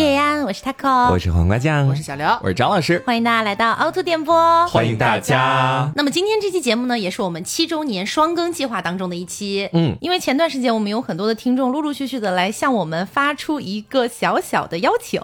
叶安，我是 taco，我是黄瓜酱，我是小刘，我是张老师，欢迎大家来到凹凸电波，欢迎大家。那么今天这期节目呢，也是我们七周年双更计划当中的一期。嗯，因为前段时间我们有很多的听众陆陆续续的来向我们发出一个小小的邀请，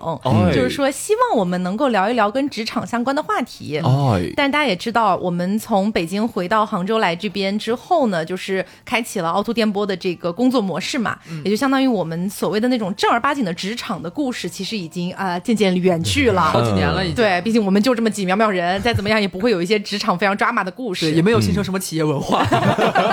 就是说希望我们能够聊一聊跟职场相关的话题。哎，但大家也知道，我们从北京回到杭州来这边之后呢，就是开启了凹凸电波的这个工作模式嘛，也就相当于我们所谓的那种正儿八经的职场的故事。其实已经啊渐渐远去了，好几年了已经。对，毕竟我们就这么几苗苗人，再怎么样也不会有一些职场非常抓马的故事，也没有形成什么企业文化。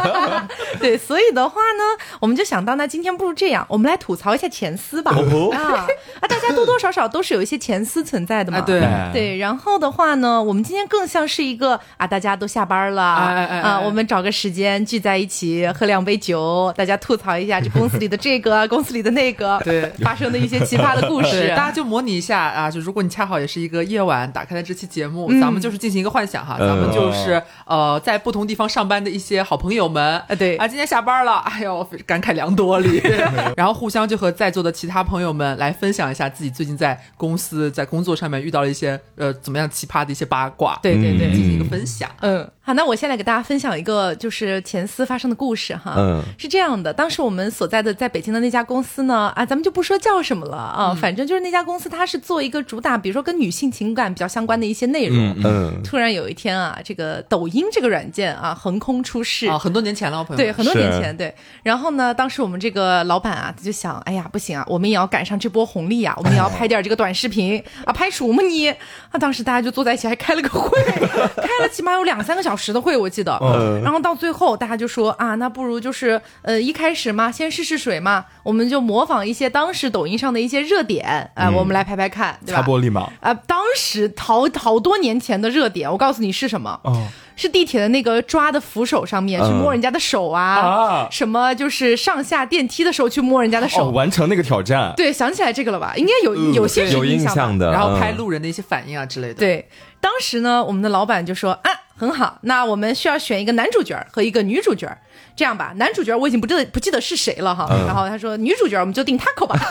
对，所以的话呢，我们就想到，那今天不如这样，我们来吐槽一下前司吧。啊，啊，大家多多少少都是有一些前司存在的嘛。对对。然后的话呢，我们今天更像是一个啊，大家都下班了啊，我们找个时间聚在一起喝两杯酒，大家吐槽一下这公司里的这个，公司里的那个，对，发生的一些奇葩的故事。大家就模拟一下啊，就如果你恰好也是一个夜晚打开了这期节目，咱们就是进行一个幻想哈，咱们就是呃在不同地方上班的一些好朋友们，啊对。啊，今天下班了，哎呦感慨良多哩，然后互相就和在座的其他朋友们来分享一下自己最近在公司在工作上面遇到了一些呃怎么样奇葩的一些八卦，对对对，进行一个分享，嗯。好，那我先来给大家分享一个就是前司发生的故事哈。嗯，是这样的，当时我们所在的在北京的那家公司呢，啊，咱们就不说叫什么了啊，反正就是那家公司，它是做一个主打，比如说跟女性情感比较相关的一些内容。嗯，突然有一天啊，这个抖音这个软件啊横空出世啊，很多年前了，朋友对，很多年前对。然后呢，当时我们这个老板啊，他就想，哎呀，不行啊，我们也要赶上这波红利啊，我们也要拍点这个短视频啊，拍什么你？啊，当时大家就坐在一起，还开了个会，开了起码有两三个小时的会，我记得。嗯，然后到最后，大家就说啊，那不如就是呃，一开始嘛，先试试水嘛，我们就模仿一些当时抖音上的一些热点，哎，我们来拍拍看，对吧？擦玻璃嘛，啊，当时好好多年前的热点，我告诉你是什么？哦，是地铁的那个抓的扶手上面去摸人家的手啊，什么就是上下电梯的时候去摸人家的手，完成那个挑战。对，想起来这个了吧？应该有有些有印象的，然后拍路人的一些反应啊之类的。对，当时呢，我们的老板就说啊。很好，那我们需要选一个男主角和一个女主角，这样吧，男主角我已经不记得不记得是谁了哈，然后他说女主角我们就定 Taco 吧。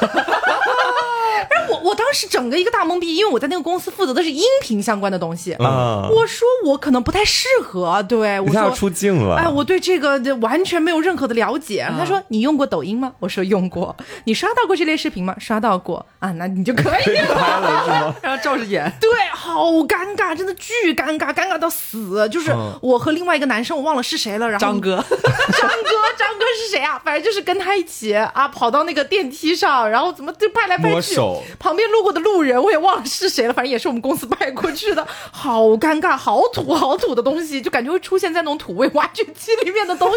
哎，我我当时整个一个大懵逼，因为我在那个公司负责的是音频相关的东西。啊，我说我可能不太适合，对我说要出镜了。哎，我对这个完全没有任何的了解。他说你用过抖音吗？我说用过。你刷到过这类视频吗？刷到过啊，那你就可以 了，然后照着演。对，好尴尬，真的巨尴尬，尴尬到死。就是我和另外一个男生，我忘了是谁了。然后张哥，张哥，张哥是谁啊？反正就是跟他一起啊，跑到那个电梯上，然后怎么就拍来拍去。旁边路过的路人我也忘了是谁了，反正也是我们公司派过去的，好尴尬，好土好土的东西，就感觉会出现在那种土味挖掘机里面的东西。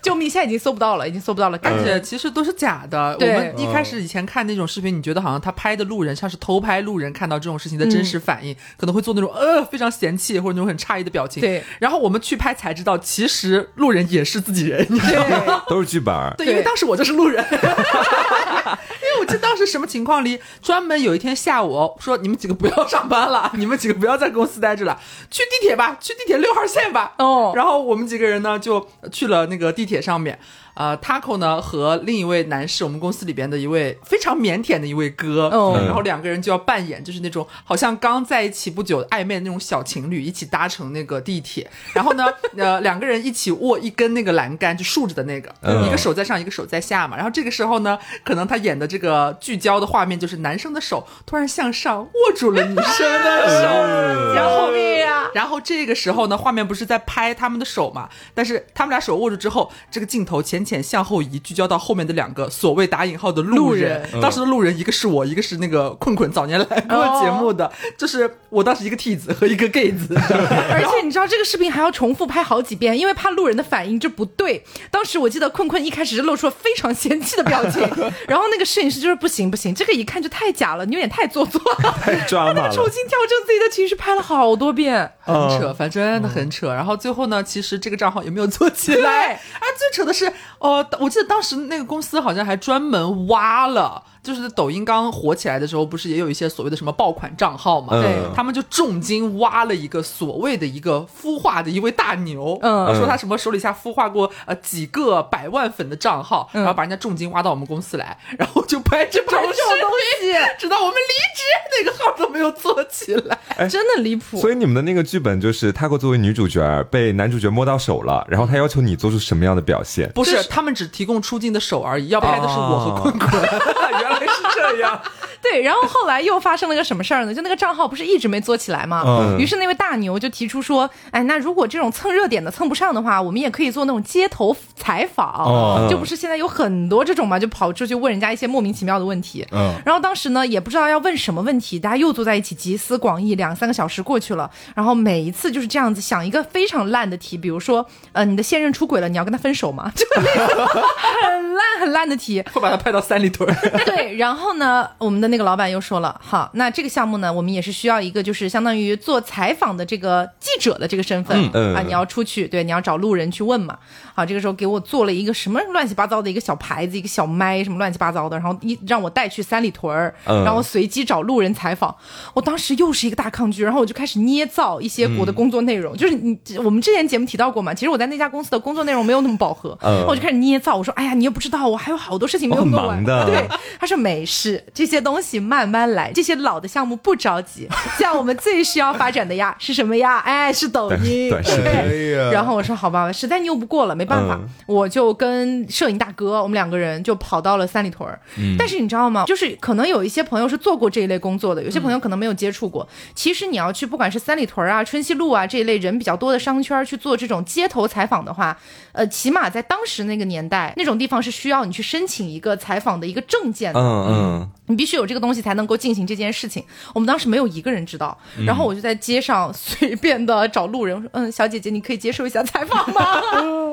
救命！现在已经搜不到了，已经搜不到了，而且其实都是假的。我们一开始以前看那种视频，你觉得好像他拍的路人像是偷拍路人看到这种事情的真实反应，可能会做那种呃非常嫌弃或者那种很诧异的表情。对，然后我们去拍才知道，其实路人也是自己人，你知道吗？都是剧本。对，因为当时我就是路人。因为我记得当时什么情况里，专门有一天下午说你们几个不要上班了，你们几个不要在公司待着了，去地铁吧，去地铁六号线吧。哦，然后我们几个人呢就去了那个地铁上面。呃，Taco 呢和另一位男士，我们公司里边的一位非常腼腆的一位哥，然后两个人就要扮演就是那种好像刚在一起不久暧昧的那种小情侣，一起搭乘那个地铁，然后呢，呃，两个人一起握一根那个栏杆，就竖着的那个，一个手在上，一个手在下嘛。然后这个时候呢，可能他演的这个聚焦的画面就是男生的手突然向上握住了女生的手，然后呀，然后这个时候呢，画面不是在拍他们的手嘛？但是他们俩手握住之后，这个镜头前。浅浅向后移，聚焦到后面的两个所谓打引号的路人。当时的路人，一个是我，一个是那个困困，早年来过节目的，就是我当时一个 T 子和一个 gay 子。而且你知道这个视频还要重复拍好几遍，因为怕路人的反应就不对。当时我记得困困一开始是露出了非常嫌弃的表情，然后那个摄影师就是不行不行，这个一看就太假了，你有点太做作了，太抓马了。重新调整自己的情绪，拍了好多遍，很扯，反正真的很扯。然后最后呢，其实这个账号也没有做起来？啊，最扯的是。哦，我记得当时那个公司好像还专门挖了就是抖音刚火起来的时候，不是也有一些所谓的什么爆款账号嘛？对他们就重金挖了一个所谓的一个孵化的一位大牛，嗯说他什么手里下孵化过呃几个百万粉的账号，嗯然后把人家重金挖到我们公司来，然后就拍这种这种东西直到我们离职，那个号都没有做起来。真的离谱。所以你们的那个剧本就是她作为女主角被男主角摸到手了，然后他要求你做出什么样的表现？不就是是他们只提供出镜的手而已，要拍的是我和坤坤。原来是这样。对，然后后来又发生了个什么事儿呢？就那个账号不是一直没做起来吗？嗯于是那位大牛就提出说，哎，那如果这种蹭热点的蹭不上的话，我们也可以做那种街头采访，哦就不是现在有很多这种嘛，就跑出去问人家一些莫名其妙的问题。嗯然后当时呢也不知道要问什么问题，大家又坐在一起集思广益，两三个小时过去了，然后每一次就是这样子想一个非常烂的题，比如说，呃，你的现任出轨了，你要跟他分手吗？就那个 很烂很烂的题。会把他拍到三里屯。对，然后呢，我们的那个老板又说了，好，那这个项目呢，我们也是需要一个就是相当于做采访的这个记者的这个身份、嗯啊，你要出去，对，你要找路人去问嘛。好，这个时候给我做了一个什么乱七八糟的一个小牌子，一个小麦，什么乱七八糟的，然后一让我带去三里屯儿，嗯然后随机找路人采访。我当时又是一个大抗拒，然后我就开始捏造一些我的工作内容，就是你我们之前节目提到过嘛，其实我在那家公司的工作内容没有那么饱和，嗯我就开始捏造，我说，哎呀，你又不知道，我还有好多事情没有做完，的对。他说没事，这些东西慢慢来，这些老的项目不着急。像我们最需要发展的呀是什么呀？哎，是抖音。对然后我说好吧，实在拗不过了，没办法，嗯我就跟摄影大哥，我们两个人就跑到了三里屯儿。但是你知道吗？就是可能有一些朋友是做过这一类工作的，有些朋友可能没有接触过。其实你要去，不管是三里屯啊、春熙路啊这一类人比较多的商圈去做这种街头采访的话，呃，起码在当时那个年代，那种地方是需要你去申请一个采访的一个证件的。嗯嗯，你必须有这个东西才能够进行这件事情。我们当时没有一个人知道，然后我就在街上 随便的找路人，我说：“嗯，小姐姐，你可以接受一下采访吗？”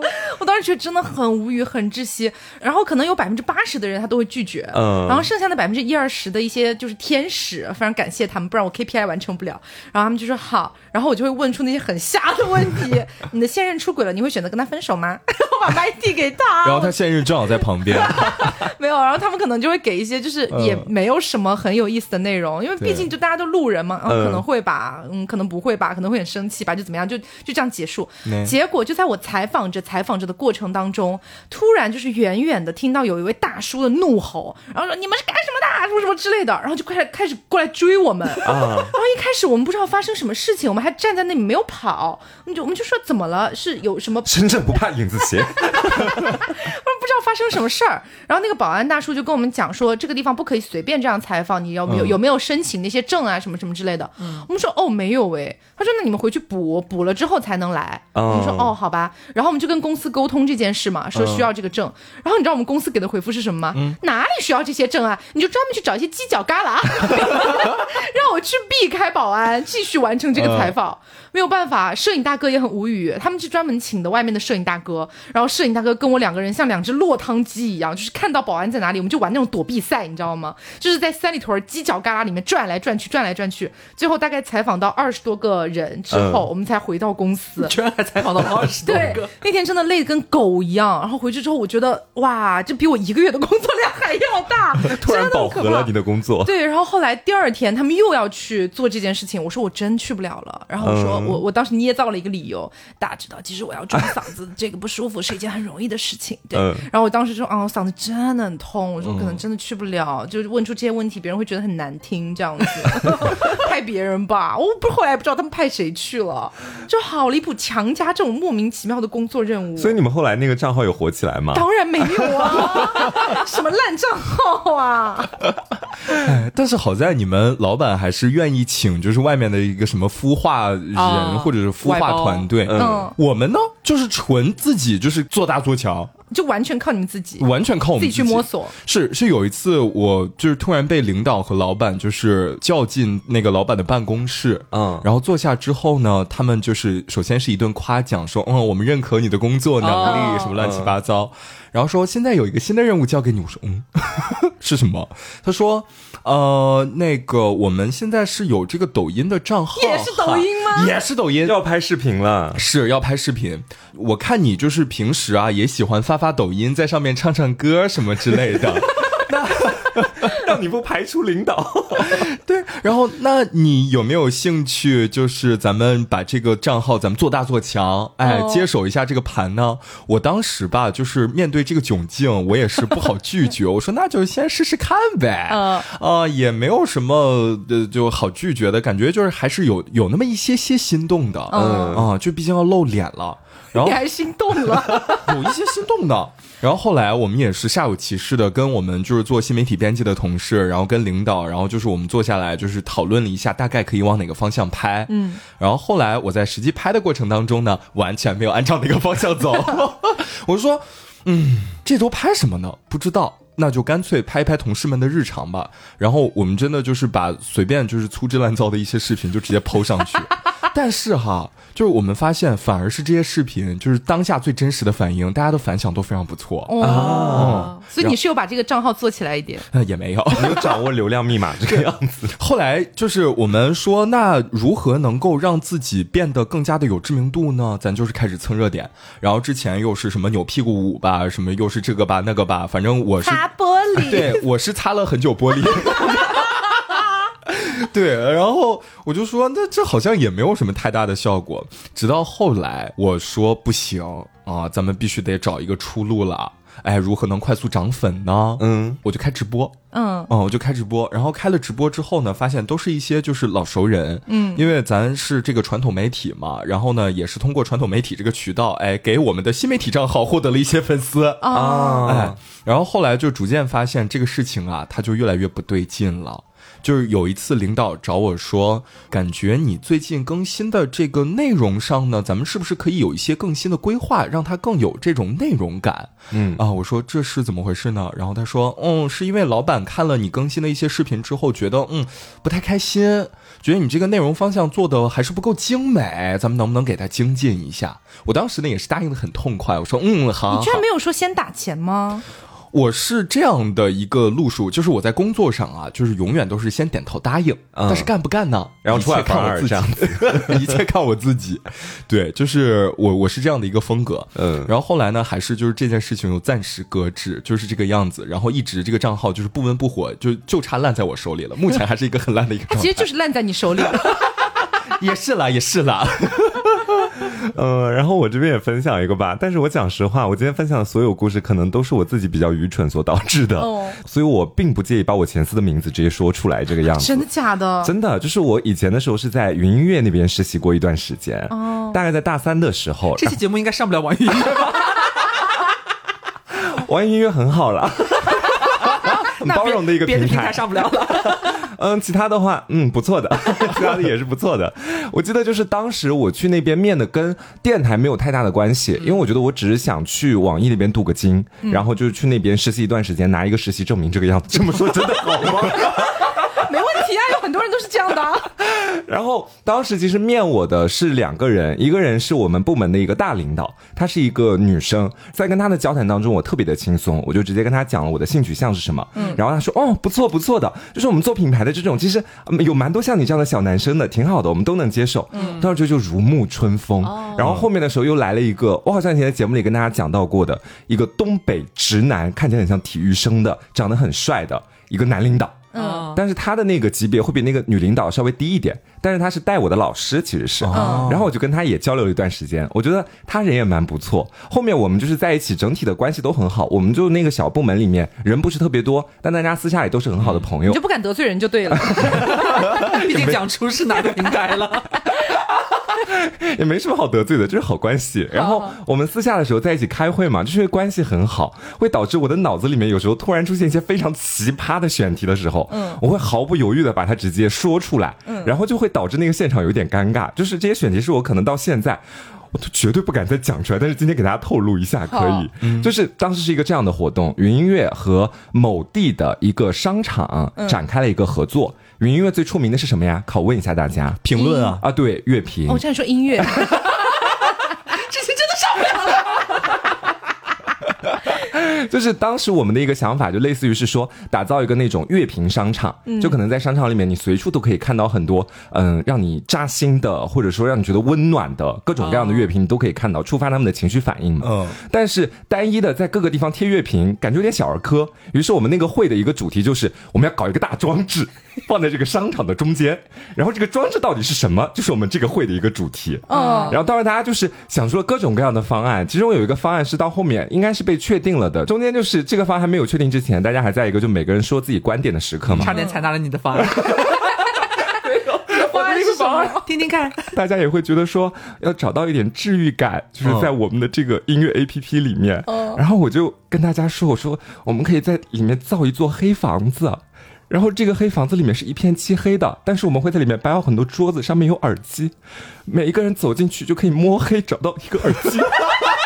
我当时觉得真的很无语，很窒息。然后可能有百分之八十的人他都会拒绝，嗯然后剩下的百分之一二十的一些就是天使，非常感谢他们，不然我 KPI 完成不了。然后他们就说好，然后我就会问出那些很瞎的问题：你的现任出轨了，你会选择跟他分手吗？我把麦递给他，然后他现任正好在旁边，没有，然后他们可能就会给一些，就是也没有什么很有意思的内容，因为毕竟就大家都路人嘛，嗯，嗯可能会吧，嗯，可能不会吧，可能会很生气吧，就怎么样，就就这样结束。嗯结果就在我采访着采访着的过程当中，突然就是远远的听到有一位大叔的怒吼，然后说你们是干什么的，什么什么之类的，然后就开始开始过来追我们。然后一开始我们不知道发生什么事情，我们还站在那里没有跑，我们就我们就说怎么了？是有什么深圳不怕影子斜。不知道发生什么事儿，然后那个保安大叔就跟我们讲说，这个地方不可以随便这样采访，你有没有、有没有申请那些证啊，什么什么之类的。我们说哦没有诶，他说那你们回去补补了之后才能来。哦我们说哦好吧，然后我们就跟公司沟通这件事嘛，说需要这个证。然后你知道我们公司给的回复是什么吗？哪里需要这些证啊？你就专门去找一些犄角旮旯，让我去避开保安，继续完成这个采访。没有办法，摄影大哥也很无语，他们是专门请的外面的摄影大哥，然后摄影大哥跟我两个人像两只落汤鸡一样，就是看到保安在哪里，我们就玩那种躲避赛，你知道吗？就是在三里屯犄角旮旯里面转来转去，转来转去，最后大概采访到二十多个人之后，我们才回到公司。居然还采访到了二十多对个。，那天真的累得跟狗一样，然后回去之后，我觉得哇，这比我一个月的工作量还要大，突然真的饱和了你的工作。对，然后后来第二天他们又要去做这件事情，我说我真去不了了。然后我说、嗯我我当时捏造了一个理由，大家知道，其实我要装嗓子，这个不舒服是一件很容易的事情。对，嗯然后我当时说啊，我嗓子真的很痛，我说可能真的去不了，就是问出这些问题，别人会觉得很难听，这样子 派别人吧。我不后来不知道他们派谁去了，就好离谱，强加这种莫名其妙的工作任务。所以你们后来那个账号有火起来吗？当然没有啊，什么烂账号啊！哎，但是好在你们老板还是愿意请，就是外面的一个什么孵化人、啊或者是孵化团队。嗯。我们呢，就是纯自己，就是做大做强，就完全靠你们自己。完全靠我们自己去摸索。是是，有一次我就是突然被领导和老板就是叫进那个老板的办公室，嗯。然后坐下之后呢，他们就是首先是一顿夸奖，说嗯，我们认可你的工作能力，哦。什么乱七八糟，然后说现在有一个新的任务交给你，我说嗯，是什么？他说呃，那个我们现在是有这个抖音的账号，也是抖音吗也是抖音，要拍视频了。是要拍视频，我看你就是平时啊也喜欢发发抖音，在上面唱唱歌什么之类的。那你不排除领导。对，然后那你有没有兴趣？就是咱们把这个账号咱们做大做强，哎，接手一下这个盘呢？我当时吧，就是面对这个窘境，我也是不好拒绝。我说那就先试试看呗。嗯啊，也没有什么呃就好拒绝的感觉，就是还是有有那么一些些心动的。嗯啊，就毕竟要露脸了。然后你还心动了，有一些心动的。然后后来我们也是煞有其事的跟我们就是做新媒体编辑的同事，然后跟领导，然后就是我们坐下来就是讨论了一下，大概可以往哪个方向拍。嗯。然后后来我在实际拍的过程当中呢，完全没有按照那个方向走。我就说，嗯，这周拍什么呢？不知道，那就干脆拍一拍同事们的日常吧。然后我们真的就是把随便就是粗制滥造的一些视频就直接抛上去。但是哈。就是我们发现，反而是这些视频，就是当下最真实的反应，大家的反响都非常不错哦。所以你是有把这个账号做起来一点？也没有，没有掌握流量密码这个样子。后来就是我们说，那如何能够让自己变得更加的有知名度呢？咱就是开始蹭热点，然后之前又是什么扭屁股舞吧，什么又是这个吧那个吧，反正我是擦玻璃，对我是擦了很久玻璃。对，然后我就说，那这好像也没有什么太大的效果。直到后来，我说不行啊，咱们必须得找一个出路了。哎，如何能快速涨粉呢？嗯，我就开直播。嗯，哦，我就开直播。然后开了直播之后呢，发现都是一些就是老熟人。嗯，因为咱是这个传统媒体嘛，然后呢，也是通过传统媒体这个渠道，哎，给我们的新媒体账号获得了一些粉丝啊。哎，然后后来就逐渐发现这个事情啊，它就越来越不对劲了。就是有一次领导找我说，感觉你最近更新的这个内容上呢，咱们是不是可以有一些更新的规划，让它更有这种内容感？嗯啊，我说这是怎么回事呢？然后他说，嗯，是因为老板看了你更新的一些视频之后，觉得嗯不太开心，觉得你这个内容方向做的还是不够精美，咱们能不能给他精进一下？我当时呢也是答应的很痛快，我说嗯好。你居然没有说先打钱吗？我是这样的一个路数，就是我在工作上啊，就是永远都是先点头答应，但是干不干呢？然后出来看我自己，一切看我自己。对，就是我我是这样的一个风格。嗯，然后后来呢，还是就是这件事情又暂时搁置，就是这个样子。然后一直这个账号就是不温不火，就就差烂在我手里了。目前还是一个很烂的一个状态。其实就是烂在你手里了。也是啦，也是啦。呃，然后我这边也分享一个吧，但是我讲实话，我今天分享的所有故事，可能都是我自己比较愚蠢所导致的，所以我并不介意把我前司的名字直接说出来，这个样子。真的假的？真的，就是我以前的时候是在云音乐那边实习过一段时间，哦，大概在大三的时候。这期节目应该上不了网易音乐吧？网易音乐很好了。很包容的一个平台，上不了了。嗯，其他的话，嗯，不错的，其他的也是不错的。我记得就是当时我去那边面的，跟电台没有太大的关系，因为我觉得我只是想去网易那边镀个金，然后就是去那边实习一段时间，拿一个实习证明，这个样子。这么说真的好吗？没问题啊，有很多人都是这样的。然后当时其实面我的是两个人，一个人是我们部门的一个大领导，她是一个女生，在跟她的交谈当中，我特别的轻松，我就直接跟她讲了我的性取向是什么。嗯，然后她说：“哦，不错不错的，就是我们做品牌的这种，其实有蛮多像你这样的小男生的，挺好的，我们都能接受。”嗯，当时就如沐春风。然后后面的时候又来了一个，我好像以前在节目里跟大家讲到过的一个东北直男，看起来很像体育生的，长得很帅的一个男领导。嗯，但是他的那个级别会比那个女领导稍微低一点，但是他是带我的老师，其实是，然后我就跟他也交流了一段时间，我觉得他人也蛮不错。后面我们就是在一起，整体的关系都很好。我们就那个小部门里面人不是特别多，但大家私下里都是很好的朋友，就不敢得罪人就对了。毕竟讲出是哪个平台了。也没什么好得罪的，就是好关系。然后我们私下的时候在一起开会嘛，就是关系很好，会导致我的脑子里面有时候突然出现一些非常奇葩的选题的时候，嗯，我会毫不犹豫的把它直接说出来，嗯，然后就会导致那个现场有点尴尬。就是这些选题是我可能到现在我都绝对不敢再讲出来，但是今天给大家透露一下可以，就是当时是一个这样的活动，云音乐和某地的一个商场展开了一个合作。云音乐最出名的是什么呀？拷问一下大家，评论啊啊，对，乐评。我这样说音乐，这些真的上不了了。就是当时我们的一个想法，就类似于是说，打造一个那种乐评商场，就可能在商场里面，你随处都可以看到很多，嗯，让你扎心的，或者说让你觉得温暖的各种各样的乐评，你都可以看到，触发他们的情绪反应嘛。嗯。但是单一的在各个地方贴乐评，感觉有点小儿科。于是我们那个会的一个主题就是，我们要搞一个大装置，放在这个商场的中间。然后这个装置到底是什么？就是我们这个会的一个主题。嗯。然后当然大家就是想出了各种各样的方案，其中有一个方案是到后面应该是被确定了的。中间就是这个方案还没有确定之前，大家还在一个就每个人说自己观点的时刻嘛。差点采纳了你的方案。听听看。大家也会觉得说要找到一点治愈感，就是在我们的这个音乐 A P P 里面。然后我就跟大家说，我说我们可以在里面造一座黑房子。然后这个黑房子里面是一片漆黑的，但是我们会在里面摆好很多桌子，上面有耳机，每一个人走进去就可以摸黑找到一个耳机，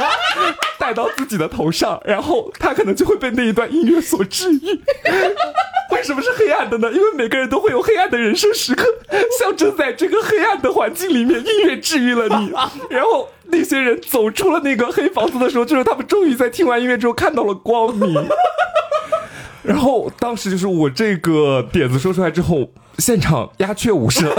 戴到自己的头上，然后他可能就会被那一段音乐所治愈。为什么是黑暗的呢？因为每个人都会有黑暗的人生时刻，象征在这个黑暗的环境里面，音乐治愈了你。然后那些人走出了那个黑房子的时候，就是他们终于在听完音乐之后看到了光明。然后当时就是我这个点子说出来之后，现场鸦雀无声，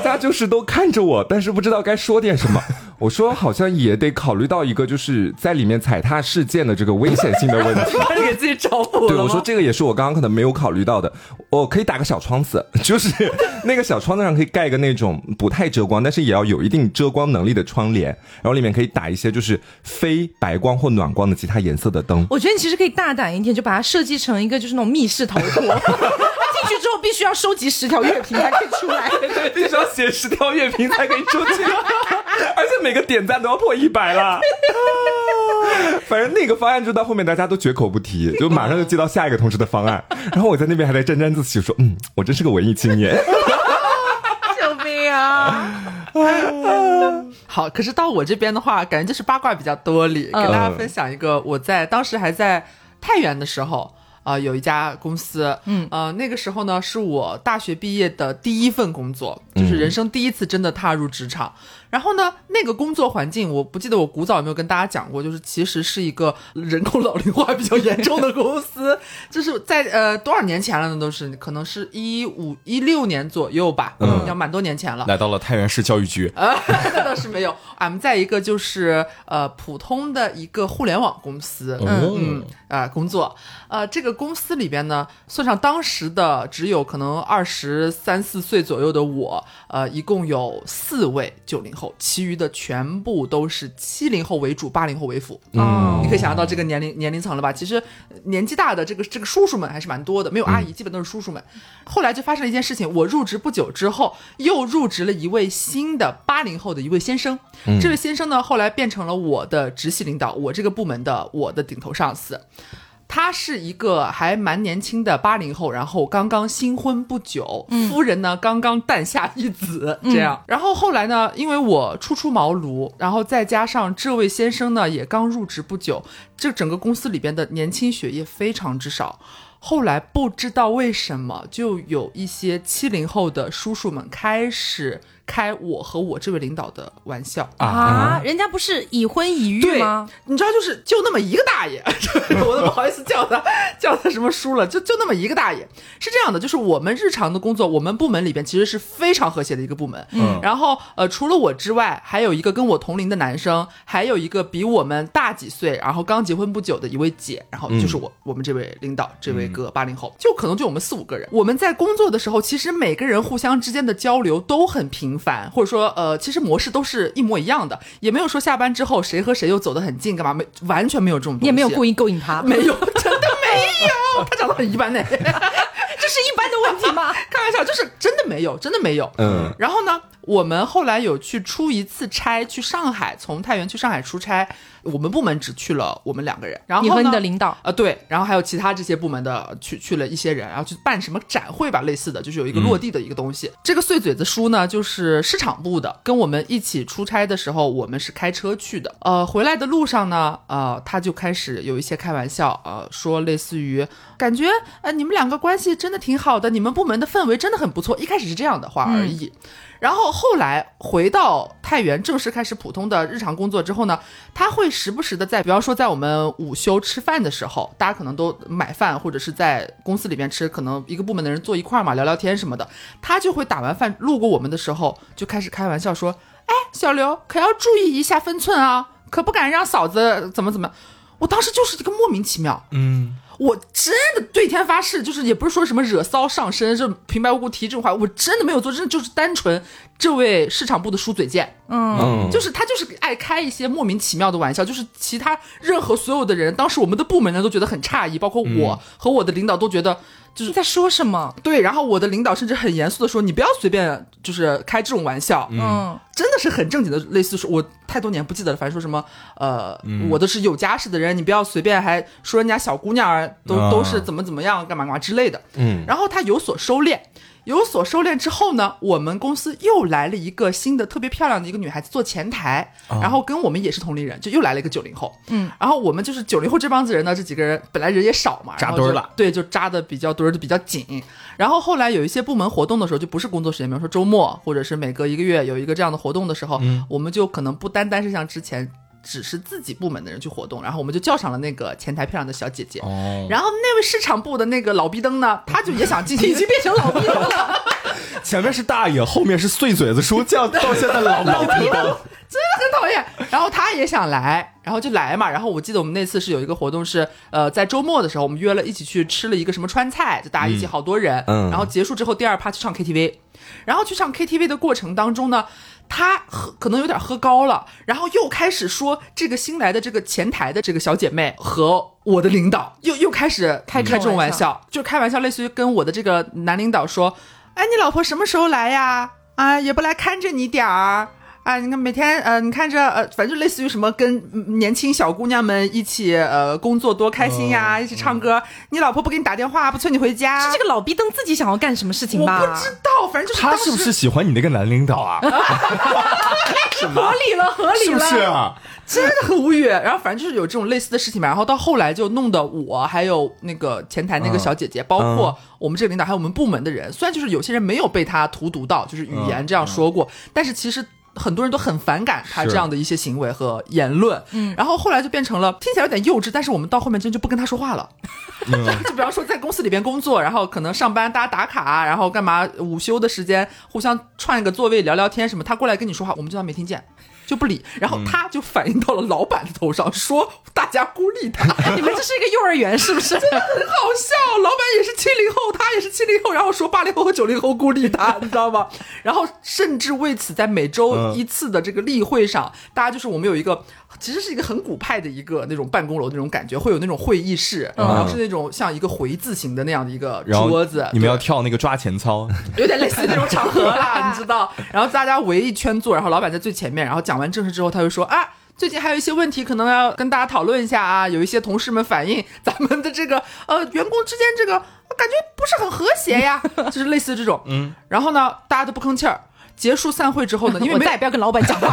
大家就是都看着我，但是不知道该说点什么。我说好像也得考虑到一个就是在里面踩踏事件的这个危险性的问题，你给自己找补对，我说这个也是我刚刚可能没有考虑到的。我可以打个小窗子，就是那个小窗子上可以盖个那种不太遮光，但是也要有一定遮光能力的窗帘，然后里面可以打一些就是非白光或暖光的其他颜色的灯。我觉得你其实可以大胆一点，就把它设计成一个就是那种密室逃脱，进去之后必须要收集十条乐评才可以出来，对，必须要写十条乐评才可以出去，而且每。每个点赞都要破一百了，反正那个方案就到后面大家都绝口不提，就马上就接到下一个同事的方案，然后我在那边还在沾沾自喜说，嗯，我真是个文艺青年，救命啊！好，可是到我这边的话，感觉就是八卦比较多里，给大家分享一个，我在当时还在太原的时候。啊，有一家公司，嗯，呃，那个时候呢，是我大学毕业的第一份工作，就是人生第一次真的踏入职场。然后呢，那个工作环境，我不记得我古早有没有跟大家讲过，就是其实是一个人口老龄化比较严重的公司，就是在呃多少年前了呢？都是可能是 一五一六年左右吧，嗯，要蛮多年前了。来到了太原市教育局啊，那倒是没有，俺们在一个就是呃普通的一个互联网公司，嗯嗯啊工作，呃这个。公司里边呢，算上当时的只有可能二十三四岁左右的我，呃，一共有四位九零后，其余的全部都是七零后为主，八零后为辅。嗯，你可以想象到这个年龄年龄层了吧？其实年纪大的这个这个叔叔们还是蛮多的，没有阿姨，基本都是叔叔们。后来就发生了一件事情，我入职不久之后，又入职了一位新的八零后的一位先生。这位先生呢，后来变成了我的直系领导，我这个部门的我的顶头上司。他是一个还蛮年轻的八零后，然后刚刚新婚不久，夫人呢刚刚诞下一子，这样。然后后来呢，因为我初出茅庐，然后再加上这位先生呢也刚入职不久，这整个公司里边的年轻血液非常之少。后来不知道为什么，就有一些七零后的叔叔们开始。开我和我这位领导的玩笑啊！人家不是已婚已育吗？你知道，就是就那么一个大爷，我都不好意思叫他叫他什么叔了，就就那么一个大爷。是这样的，就是我们日常的工作，我们部门里边其实是非常和谐的一个部门。嗯，然后呃，除了我之外，还有一个跟我同龄的男生，还有一个比我们大几岁，然后刚结婚不久的一位姐，然后就是我我们这位领导这位哥八零后，就可能就我们四五个人。我们在工作的时候，其实每个人互相之间的交流都很频。烦，或者说，呃，其实模式都是一模一样的，也没有说下班之后谁和谁又走得很近，干嘛没，完全没有这种东西，也没有故意勾引他，没有，真的没有，他长得很一般呢，这是一般的问题吗？开玩笑，就是真的没有，真的没有，嗯，然后呢？我们后来有去出一次差，去上海，从太原去上海出差。我们部门只去了我们两个人，然后你和你的领导啊，对，然后还有其他这些部门的去去了一些人，然后去办什么展会吧，类似的，就是有一个落地的一个东西。这个碎嘴子叔呢，就是市场部的，跟我们一起出差的时候，我们是开车去的。呃，回来的路上呢，呃，他就开始有一些开玩笑，呃，说类似于感觉呃你们两个关系真的挺好的，你们部门的氛围真的很不错。一开始是这样的话而已。然后后来回到太原，正式开始普通的日常工作之后呢，他会时不时的在，比方说在我们午休吃饭的时候，大家可能都买饭或者是在公司里面吃，可能一个部门的人坐一块儿嘛，聊聊天什么的，他就会打完饭路过我们的时候，就开始开玩笑说：“哎，小刘可要注意一下分寸啊，可不敢让嫂子怎么怎么。”我当时就是一个莫名其妙，嗯。我真的对天发誓，就是也不是说什么惹骚上身，就平白无故提这种话，我真的没有做，真的就是单纯这位市场部的书嘴贱，嗯，就是他就是爱开一些莫名其妙的玩笑，就是其他任何所有的人，当时我们的部门呢都觉得很诧异，包括我和我的领导都觉得。就是在说什么？对，然后我的领导甚至很严肃的说：“你不要随便就是开这种玩笑。”嗯，真的是很正经的，类似说，我太多年不记得了，反正说什么，呃，我都是有家室的人，你不要随便还说人家小姑娘都都是怎么怎么样，干嘛干嘛之类的。嗯，然后他有所收敛。有所收敛之后呢，我们公司又来了一个新的特别漂亮的一个女孩子做前台，然后跟我们也是同龄人，就又来了一个九零后。嗯，然后我们就是九零后这帮子人呢，这几个人本来人也少嘛，扎堆了，对，就扎的比较堆就比较紧。然后后来有一些部门活动的时候，就不是工作时间，比如说周末或者是每隔一个月有一个这样的活动的时候，我们就可能不单单是像之前。只是自己部门的人去活动，然后我们就叫上了那个前台漂亮的小姐姐。哦。然后那位市场部的那个老逼灯呢，他就也想进行，已经变成老逼灯了。前面是大爷，后面是碎嘴子说叫到现在老老逼灯，真的很讨厌。然后他也想来，然后就来嘛。然后我记得我们那次是有一个活动，是呃在周末的时候，我们约了一起去吃了一个什么川菜，就大家一起好多人。嗯。然后结束之后，第二趴去唱 KTV，然后去唱 KTV 的过程当中呢。他喝可能有点喝高了，然后又开始说这个新来的这个前台的这个小姐妹和我的领导又又开始开开这种玩笑，就开玩笑，类似于跟我的这个男领导说：“哎，你老婆什么时候来呀？啊，也不来看着你点儿。”啊，你看每天呃，你看这呃，反正就类似于什么跟年轻小姑娘们一起呃工作多开心呀，一起唱歌。你老婆不给你打电话，不催你回家？是这个老逼灯自己想要干什么事情吧？我不知道，反正就是他是不是喜欢你那个男领导啊？合理了，合理了，是不是啊？真的很无语。然后反正就是有这种类似的事情嘛。然后到后来就弄得我还有那个前台那个小姐姐，包括我们这个领导还有我们部门的人，虽然就是有些人没有被他荼毒到，就是语言这样说过，但是其实。很多人都很反感他这样的一些行为和言论，嗯，然后后来就变成了听起来有点幼稚，但是我们到后面真就不跟他说话了，就比方说在公司里边工作，然后可能上班大家打卡，然后干嘛午休的时间互相串一个座位聊聊天什么，他过来跟你说话，我们就当没听见。就不理，然后他就反映到了老板的头上，说大家孤立他。你们这是一个幼儿园是不是？真的很好笑。老板也是七零后，他也是七零后，然后说八零后和九零后孤立他，你知道吗？然后甚至为此在每周一次的这个例会上，大家就是我们有一个。其实是一个很古派的一个那种办公楼那种感觉，会有那种会议室，然后是那种像一个回字形的那样的一个桌子。你们要跳那个抓钱操，有点类似那种场合啦，你知道？然后大家围一圈坐，然后老板在最前面，然后讲完正事之后，他就说啊，最近还有一些问题可能要跟大家讨论一下啊。有一些同事们反映咱们的这个呃员工之间这个感觉不是很和谐呀，就是类似这种。嗯，然后呢，大家都不吭气儿。结束散会之后呢，因为再也不要跟老板讲话。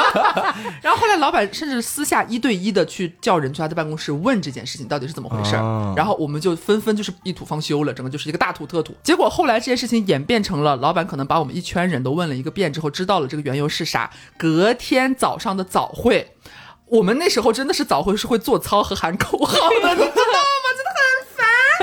然后后来老板甚至私下一对一的去叫人去他的办公室问这件事情到底是怎么回事然后我们就纷纷就是一吐方休了，整个就是一个大吐特吐。结果后来这件事情演变成了老板可能把我们一圈人都问了一个遍之后，知道了这个缘由是啥。隔天早上的早会，我们那时候真的是早会是会做操和喊口号的，你知道吗？真的很。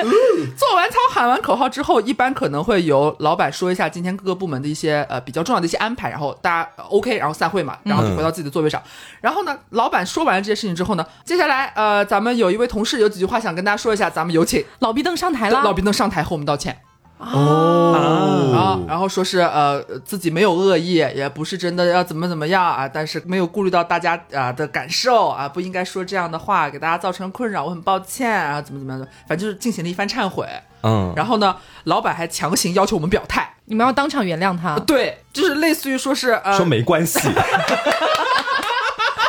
做完操喊完口号之后，一般可能会由老板说一下今天各个部门的一些呃比较重要的一些安排，然后大家 OK，然后散会嘛，然后就回到自己的座位上。然后呢，老板说完了这些事情之后呢，接下来呃咱们有一位同事有几句话想跟大家说一下，咱们有请老毕登上台了。老毕登上台和我们道歉。哦，啊，然后说是呃自己没有恶意，也不是真的要怎么怎么样啊，但是没有顾虑到大家啊的感受啊，不应该说这样的话，给大家造成困扰，我很抱歉啊，怎么怎么样的，反正就是进行了一番忏悔。嗯，然后呢，老板还强行要求我们表态，你们要当场原谅他。对，就是类似于说是呃，说没关系，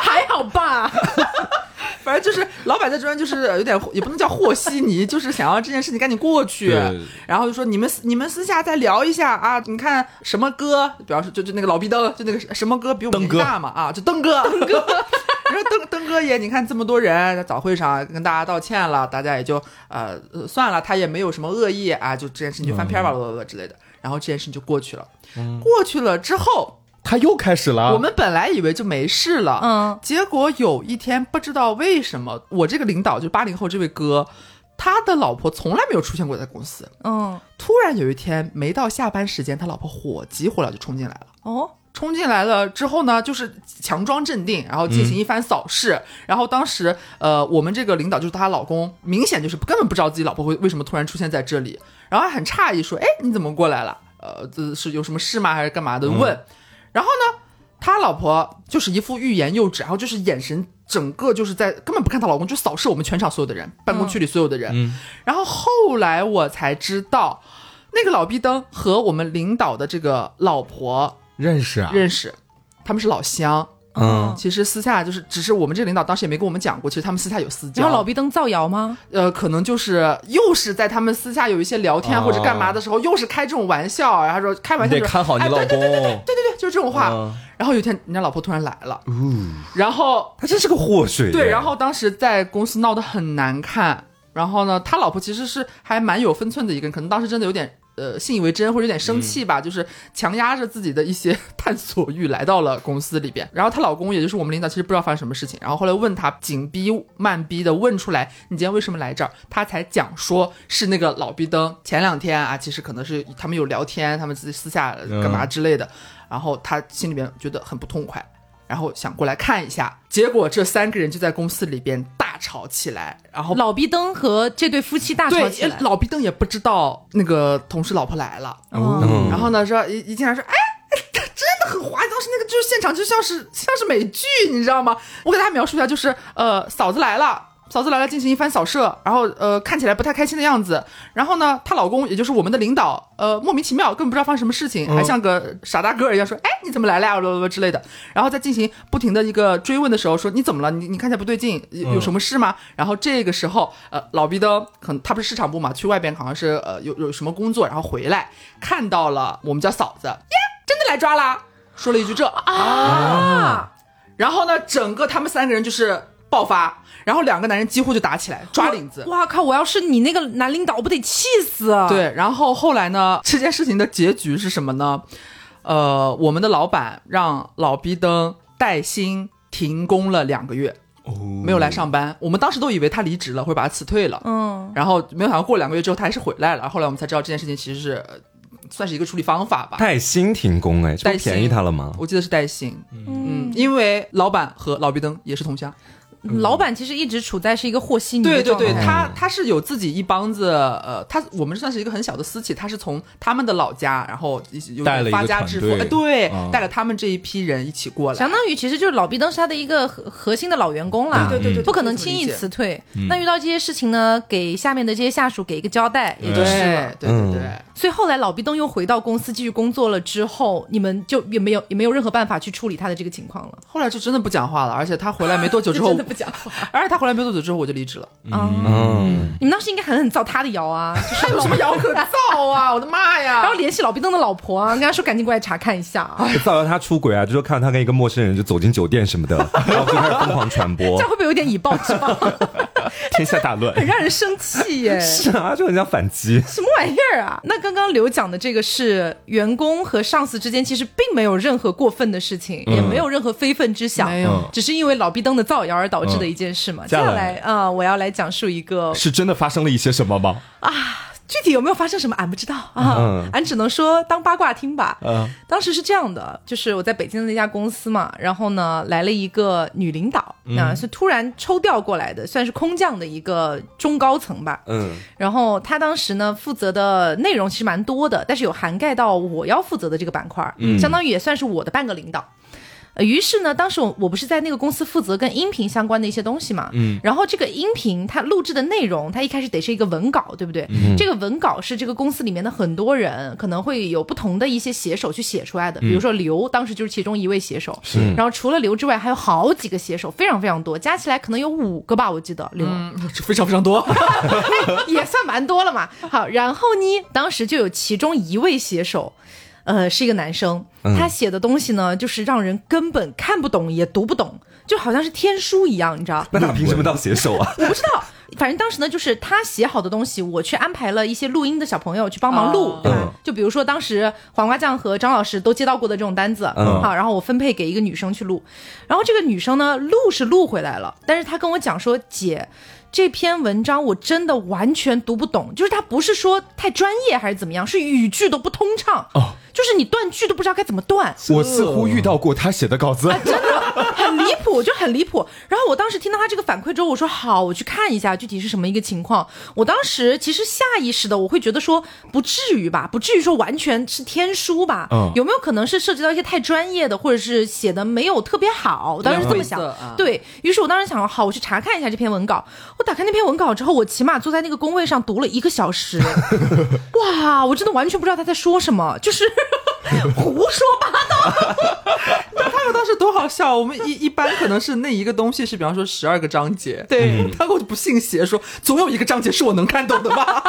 还好吧。反正就是老板在中间，就是有点也不能叫和稀泥，就是想要这件事情赶紧过去。然后就说你们你们私下再聊一下啊，你看什么歌，比方说就就那个老逼登，就那个什么歌比我们大嘛啊，就登哥，灯哥。你说登登哥也，你看这么多人在早会上跟大家道歉了，大家也就呃算了，他也没有什么恶意啊，就这件事情就翻篇吧，了了之类的。然后这件事情就过去了。过去了之后，他又开始了。我们本来以为就没事了，嗯，结果有一天不知道为什么，我这个领导就八零后这位哥，他的老婆从来没有出现过在公司，嗯，突然有一天没到下班时间，他老婆火急火燎就冲进来了，哦。冲进来了之后呢，就是强装镇定，然后进行一番扫视。然后当时，呃，我们这个领导就是她老公，明显就是根本不知道自己老婆会为什么突然出现在这里，然后还很诧异说：“哎，你怎么过来了？呃，这是有什么事吗？还是干嘛的？”问。然后呢，他老婆就是一副欲言又止，然后就是眼神整个就是在根本不看她老公，就扫视我们全场所有的人，办公区里所有的人。然后后来我才知道，那个老逼灯和我们领导的这个老婆。认识啊，认识，他们是老乡。嗯，其实私下就是，只是我们这个领导当时也没跟我们讲过，其实他们私下有私交。然后老逼灯造谣吗？呃，可能就是又是在他们私下有一些聊天或者干嘛的时候，又是开这种玩笑，然后说开玩笑，得看好你老公。对对对对对对对，就是这种话。然后有一天，人家老婆突然来了，然后他真是个祸水。对，然后当时在公司闹得很难看。然后呢，他老婆其实是还蛮有分寸的一个人，可能当时真的有点。呃，信以为真或者有点生气吧，就是强压着自己的一些探索欲来到了公司里边。然后她老公，也就是我们领导，其实不知道发生什么事情。然后后来问她紧逼慢逼的问出来，你今天为什么来这儿？她才讲说是那个老逼灯前两天啊，其实可能是他们有聊天，他们自己私下干嘛之类的。然后她心里边觉得很不痛快。然后想过来看一下，结果这三个人就在公司里边大吵起来。然后老逼登和这对夫妻大吵起来，老逼登也不知道那个同事老婆来了。然后呢，说一一进来说，哎，真的很滑稽。当时那个就是现场就像是像是美剧，你知道吗？我给大家描述一下，就是呃，嫂子来了。嫂子来了，进行一番扫射，然后呃看起来不太开心的样子。然后呢，她老公也就是我们的领导，呃莫名其妙，根本不知道发生什么事情，还像个傻大个儿一样说：“哎，你怎么来了呀？”之类的。然后在进行不停的一个追问的时候，说：“你怎么了？你你看起来不对劲，有什么事吗？”然后这个时候，呃老毕的可能他不是市场部嘛，去外边好像是呃有有什么工作，然后回来看到了我们家嫂子，耶，真的来抓啦，说了一句这啊，然后呢，整个他们三个人就是爆发。然后两个男人几乎就打起来，抓领子。哇靠！我要是你那个男领导，我不得气死？对。然后后来呢？这件事情的结局是什么呢？呃，我们的老板让老逼登带薪停工了两个月，没有来上班。我们当时都以为他离职了，会把他辞退了。嗯。然后没有想到过两个月之后他还是回来了。后来我们才知道这件事情其实是算是一个处理方法吧。带薪停工，哎，带便宜他了吗？我记得是带薪。嗯，因为老板和老逼登也是同乡。老板其实一直处在是一个和稀泥对对对，他他是有自己一帮子，呃，他我们算是一个很小的私企，他是从他们的老家，然后带了发家致富，对，带了他们这一批人一起过来，相当于其实就是老毕登是他的一个核核心的老员工了，对对对，不可能轻易辞退。那遇到这些事情呢，给下面的这些下属给一个交代，也就是了，对对对。所以后来老毕登又回到公司继续工作了之后，你们就也没有也没有任何办法去处理他的这个情况了。后来就真的不讲话了，而且他回来没多久之后 不讲话，而且。他回来没多久之后，我就离职了。嗯，你们当时应该狠狠造他的谣啊！他有什么谣可造啊？我的妈呀！然后联系老毕登的老婆啊，跟他说赶紧过来查看一下啊！造谣他出轨啊，就说看到他跟一个陌生人就走进酒店什么的，然后就开始疯狂传播。这样会不会有点以暴制暴？天下大乱，很让人生气耶！是啊，就很想反击。什么玩意儿啊？那刚刚刘讲的这个是员工和上司之间其实并没有任何过分的事情，也没有任何非分之想，没有，只是因为老毕登的造谣而导致的一件事嘛。接下来啊，我要来讲述一个，是真的发生了一些什么吗？啊。具体有没有发生什么，俺不知道啊，俺只能说当八卦听吧。嗯，当时是这样的，就是我在北京的那家公司嘛，然后呢来了一个女领导，啊，是突然抽调过来的，算是空降的一个中高层吧。嗯，然后她当时呢负责的内容其实蛮多的，但是有涵盖到我要负责的这个板块，相当于也算是我的半个领导。于是呢，当时我我不是在那个公司负责跟音频相关的一些东西嘛，嗯，然后这个音频它录制的内容，它一开始得是一个文稿，对不对？嗯，这个文稿是这个公司里面的很多人可能会有不同的一些写手去写出来的，比如说刘当时就是其中一位写手，是，然后除了刘之外，还有好几个写手，非常非常多，加起来可能有五个吧，我记得刘，非常非常多，也算蛮多了嘛。好，然后呢，当时就有其中一位写手。呃，是一个男生，他写的东西呢，就是让人根本看不懂也读不懂，就好像是天书一样，你知道？那他凭什么当写手啊？我不知道。反正当时呢，就是他写好的东西，我去安排了一些录音的小朋友去帮忙录，对吧？就比如说当时黄瓜酱和张老师都接到过的这种单子，好，然后我分配给一个女生去录，然后这个女生呢，录是录回来了，但是她跟我讲说，姐。这篇文章我真的完全读不懂，就是她不是说太专业还是怎么样，是语句都不通畅哦。就是你断句都不知道该怎么断。我似乎遇到过他写的稿子，真的很离谱，就很离谱。然后我当时听到他这个反馈之后，我说好，我去看一下具体是什么一个情况。我当时其实下意识的我会觉得说不至于吧，不至于说完全是天书吧。嗯。有没有可能是涉及到一些太专业的，或者是写的没有特别好？我当时是这么想。对于是，我当时想好，我去查看一下这篇文稿。我打开那篇文稿之后，我起码坐在那个工位上读了一个小时。哇，我真的完全不知道他在说什么，就是。胡说八道！他们当时多好笑。我们一一般可能是那一个东西是，比方说十二个章节，对，他我就不信邪，说总有一个章节是我能看懂的吧？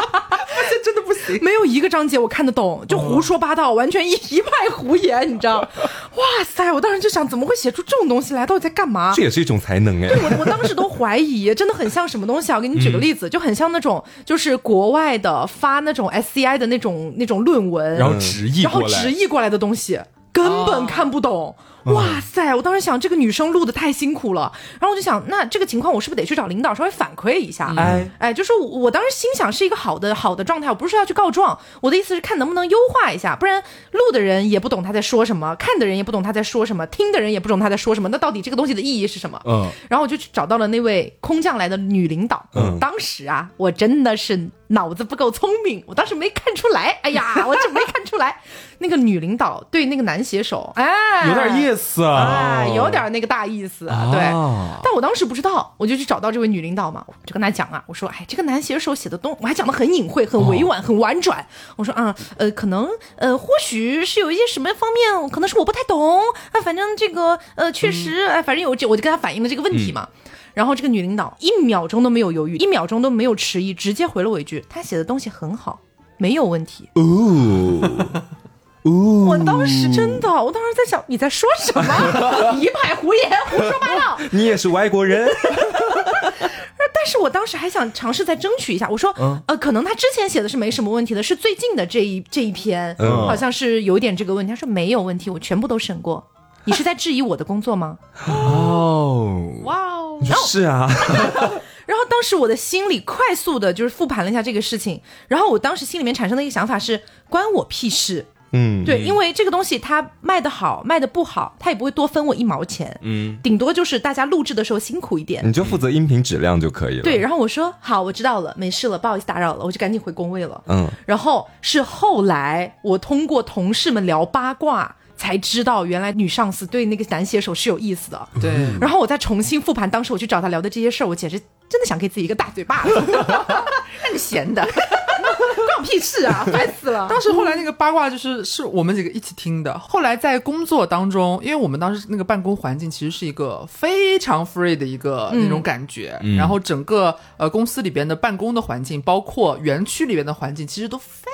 这真的不行，没有一个章节我看得懂，就胡说八道，完全一一派胡言，你知道？哇塞！我当时就想，怎么会写出这种东西来？到底在干嘛？这也是一种才能哎。对我，我当时都怀疑，真的很像什么东西啊？我给你举个例子，就很像那种，就是国外的发那种 SCI 的那种那种论文，然后直译，然后直译过来的东西，根本看不懂。哇塞！我当时想，这个女生录的太辛苦了，然后我就想，那这个情况我是不是得去找领导稍微反馈一下？哎哎，就是我当时心想是一个好的好的状态，我不是说要去告状，我的意思是看能不能优化一下，不然录的人也不懂他在说什么，看的人也不懂他在说什么，听的人也不懂他在说什么，那到底这个东西的意义是什么？嗯，然后我就去找到了那位空降来的女领导。嗯，当时啊，我真的是脑子不够聪明，我当时没看出来。哎呀，我就没看出来，那个女领导对那个男写手，哎，有点意思啊。有点那个大意思啊，对，但我当时不知道，我就去找到这位女领导嘛，我就跟她讲啊，我说，哎，这个男写手写的东，我还讲的很隐晦、很委婉、很婉转，我说啊，呃，可能，呃，或许是有一些什么方面，可能是我不太懂，啊，反正这个，呃，确实，哎，反正有这，我就跟他反映了这个问题嘛，然后这个女领导一秒钟都没有犹豫，一秒钟都没有迟疑，直接回了我一句，他写的东西很好，没有问题。哦。哦我当时真的，我当时在想你在说什么，一派胡言，胡说八道。你也是外国人，但是我当时还想尝试再争取一下。我说，呃，可能他之前写的是没什么问题的，是最近的这一这一篇，好像是有点这个问题。他说没有问题，我全部都审过。你是在质疑我的工作吗？哦，是啊。然后当时我的心里快速的就是复盘了一下这个事情，然后我当时心里面产生的一个想法是，关我屁事。嗯，对，因为这个东西它卖的好，卖的不好，它也不会多分我一毛钱，嗯，顶多就是大家录制的时候辛苦一点，你就负责音频质量就可以了。对，然后我说好，我知道了，没事了，不好意思打扰了，我就赶紧回工位了。嗯，然后是后来我通过同事们聊八卦才知道，原来女上司对那个男写手是有意思的。对，然后我再重新复盘当时我去找他聊的这些事儿，我简直真的想给自己一个大嘴巴，子，那你闲的。关我屁事啊！烦死了。当时后来那个八卦就是是我们几个一起听的。后来在工作当中，因为我们当时那个办公环境其实是一个非常 free 的一个那种感觉，然后整个呃公司里边的办公的环境，包括园区里边的环境，其实都非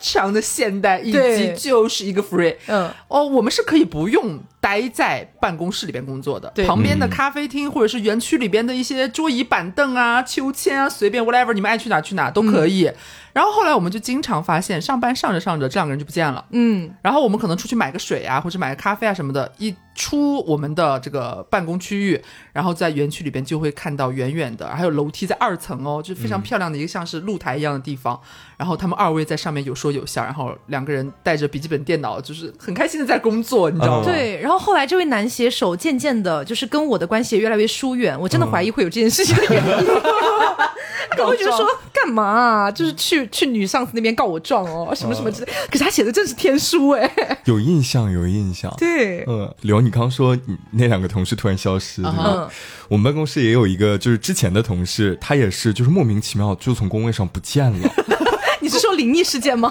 常的现代，以及就是一个 free。嗯，哦，我们是可以不用。待在办公室里边工作的，旁边的咖啡厅或者是园区里边的一些桌椅板凳啊、秋千啊，随便 whatever，你们爱去哪去哪都可以。然后后来我们就经常发现，上班上着上着，这两个人就不见了。嗯，然后我们可能出去买个水啊，或者买个咖啡啊什么的，一出我们的这个办公区域，然后在园区里边就会看到远远的，还有楼梯在二层哦，就非常漂亮的一个像是露台一样的地方。然后他们二位在上面有说有笑，然后两个人带着笔记本电脑，就是很开心的在工作，你知道吗？对，然后后后来这位男写手渐渐的，就是跟我的关系也越来越疏远。我真的怀疑会有这件事情的原因。我觉得说干嘛？就是去去女上司那边告我状哦，什么什么之类。可是他写的正是天书哎，有印象，有印象。对，嗯，刘，你刚说你那两个同事突然消失，嗯，我们办公室也有一个，就是之前的同事，他也是，就是莫名其妙就从工位上不见了。你是说灵异事件 吗？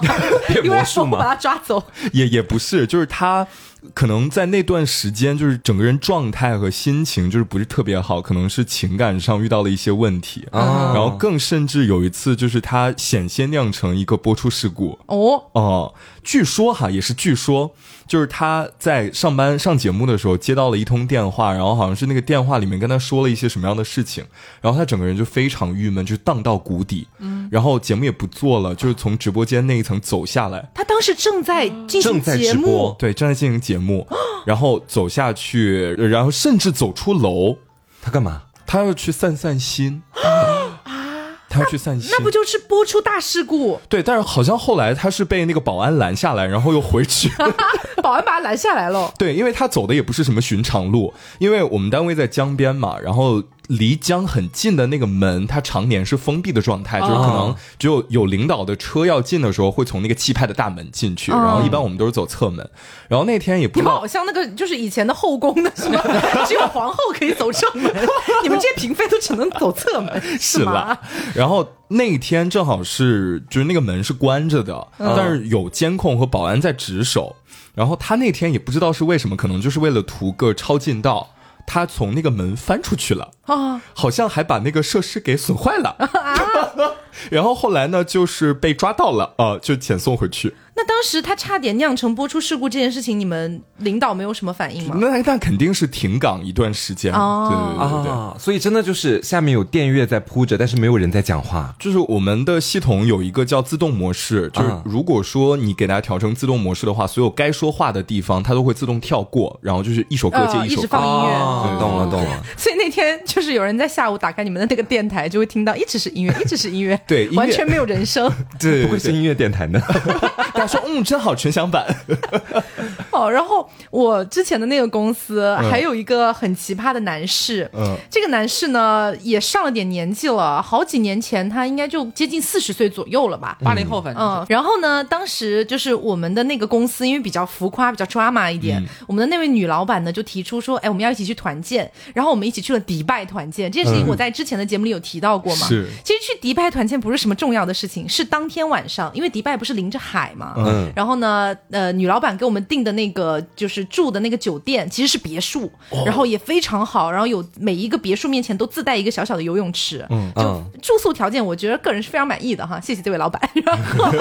因为我把他抓走，也也不是，就是他。可能在那段时间，就是整个人状态和心情就是不是特别好，可能是情感上遇到了一些问题啊。然后更甚至有一次，就是他险些酿成一个播出事故哦哦。据说哈，也是据说，就是他在上班上节目的时候接到了一通电话，然后好像是那个电话里面跟他说了一些什么样的事情，然后他整个人就非常郁闷，就荡到谷底。嗯，然后节目也不做了，就是从直播间那一层走下来。他当时正在进行节目，对，正在进行节目，然后走下去，然后甚至走出楼。他干嘛？他要去散散心 啊。他要去散心，那不就是播出大事故？对，但是好像后来他是被那个保安拦下来，然后又回去。保安把他拦下来了。对，因为他走的也不是什么寻常路，因为我们单位在江边嘛，然后。离江很近的那个门，它常年是封闭的状态，就是可能只有有领导的车要进的时候，会从那个气派的大门进去，然后一般我们都是走侧门。然后那天也不知道，好像那个就是以前的后宫的是吗？只有皇后可以走正门，你们这些嫔妃都只能走侧门，是吧？然后那天正好是就是那个门是关着的，但是有监控和保安在值守。然后他那天也不知道是为什么，可能就是为了图个抄近道。他从那个门翻出去了啊，好像还把那个设施给损坏了。然后后来呢，就是被抓到了呃，就遣送回去。那当时他差点酿成播出事故这件事情，你们领导没有什么反应吗？那那肯定是停岗一段时间哦、对对对对，所以真的就是下面有电乐在铺着，但是没有人在讲话。就是我们的系统有一个叫自动模式，就是如果说你给大家调成自动模式的话，所有该说话的地方它都会自动跳过，然后就是一首歌接一首，一直放音乐。懂了懂了。所以那天就是有人在下午打开你们的那个电台，就会听到一直是音乐，一直是音乐，对，完全没有人声。对，不会是音乐电台呢。大家说嗯，真好。全享版 哦，然后我之前的那个公司还有一个很奇葩的男士，嗯，这个男士呢也上了点年纪了，好几年前他应该就接近四十岁左右了吧，八零后反正，嗯，然后呢，当时就是我们的那个公司因为比较浮夸，比较 drama 一点，我们的那位女老板呢就提出说，哎，我们要一起去团建，然后我们一起去了迪拜团建，这件事情我在之前的节目里有提到过嘛，是，其实去迪拜团建不是什么重要的事情，是当天晚上，因为迪拜不是临着海嘛，嗯，然后呢。呃呃，女老板给我们订的那个就是住的那个酒店，其实是别墅，然后也非常好，然后有每一个别墅面前都自带一个小小的游泳池，嗯，就住宿条件，我觉得个人是非常满意的哈，谢谢这位老板。然后，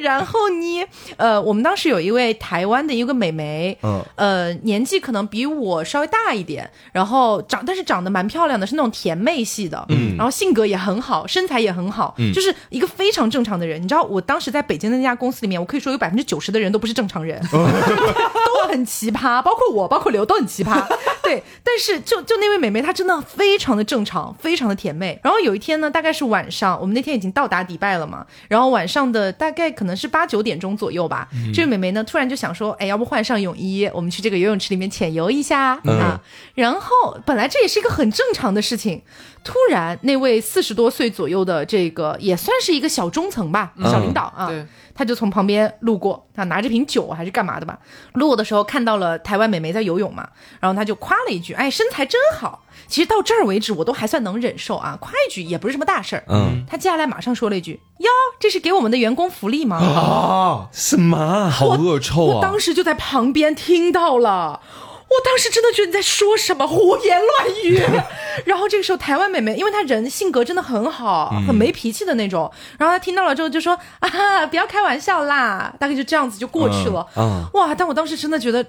然后呢，呃，我们当时有一位台湾的一个美眉，嗯，呃，年纪可能比我稍微大一点，然后长但是长得蛮漂亮的，是那种甜妹系的，嗯，然后性格也很好，身材也很好，嗯，就是一个非常正常的人。你知道，我当时在北京的那家公司里面，我可以说有百分之。九十的人都不是正常人，都很奇葩，包括我，包括刘都很奇葩。对，但是就就那位美眉，她真的非常的正常，非常的甜妹。然后有一天呢，大概是晚上，我们那天已经到达迪拜了嘛，然后晚上的大概可能是八九点钟左右吧。这位美眉呢，突然就想说，哎，要不换上泳衣，我们去这个游泳池里面浅游一下啊？然后本来这也是一个很正常的事情，突然那位四十多岁左右的这个也算是一个小中层吧，小领导啊。他就从旁边路过，他拿着瓶酒还是干嘛的吧？路过的时候看到了台湾美眉在游泳嘛，然后他就夸了一句：“哎，身材真好。”其实到这儿为止，我都还算能忍受啊，夸一句也不是什么大事儿。嗯，他接下来马上说了一句：“哟，这是给我们的员工福利吗？”啊，什么？好恶臭啊！我当时就在旁边听到了。我当时真的觉得你在说什么胡言乱语，然后这个时候台湾妹妹，因为她人性格真的很好，很没脾气的那种，然后她听到了之后就说啊，不要开玩笑啦，大概就这样子就过去了。哇！但我当时真的觉得。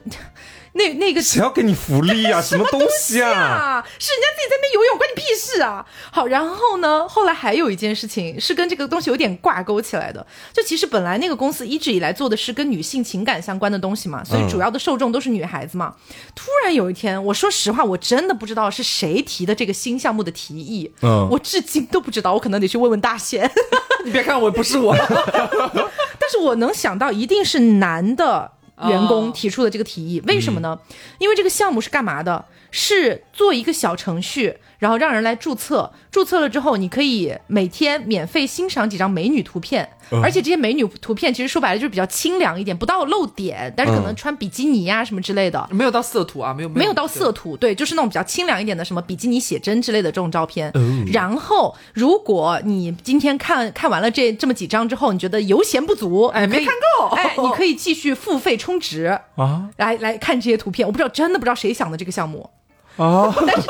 那那个谁要给你福利啊？什么东西啊？是人家自己在那边游泳，关你屁事啊！好，然后呢，后来还有一件事情是跟这个东西有点挂钩起来的。就其实本来那个公司一直以来做的是跟女性情感相关的东西嘛，所以主要的受众都是女孩子嘛。突然有一天，我说实话，我真的不知道是谁提的这个新项目的提议，嗯，我至今都不知道，我可能得去问问大贤。你别看我不是我，但是我能想到一定是男的。员工提出的这个提议，为什么呢？因为这个项目是干嘛的？是做一个小程序。然后让人来注册，注册了之后，你可以每天免费欣赏几张美女图片，而且这些美女图片其实说白了就是比较清凉一点，不到露点，但是可能穿比基尼呀什么之类的，没有到色图啊，没有没有到色图，对，就是那种比较清凉一点的什么比基尼写真之类的这种照片。然后如果你今天看看完了这这么几张之后，你觉得油钱不足，哎，没看够，哎，你可以继续付费充值啊，来来看这些图片。我不知道，真的不知道谁想的这个项目。啊，但是。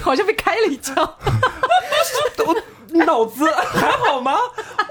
好像被开了一枪，我脑子还好吗？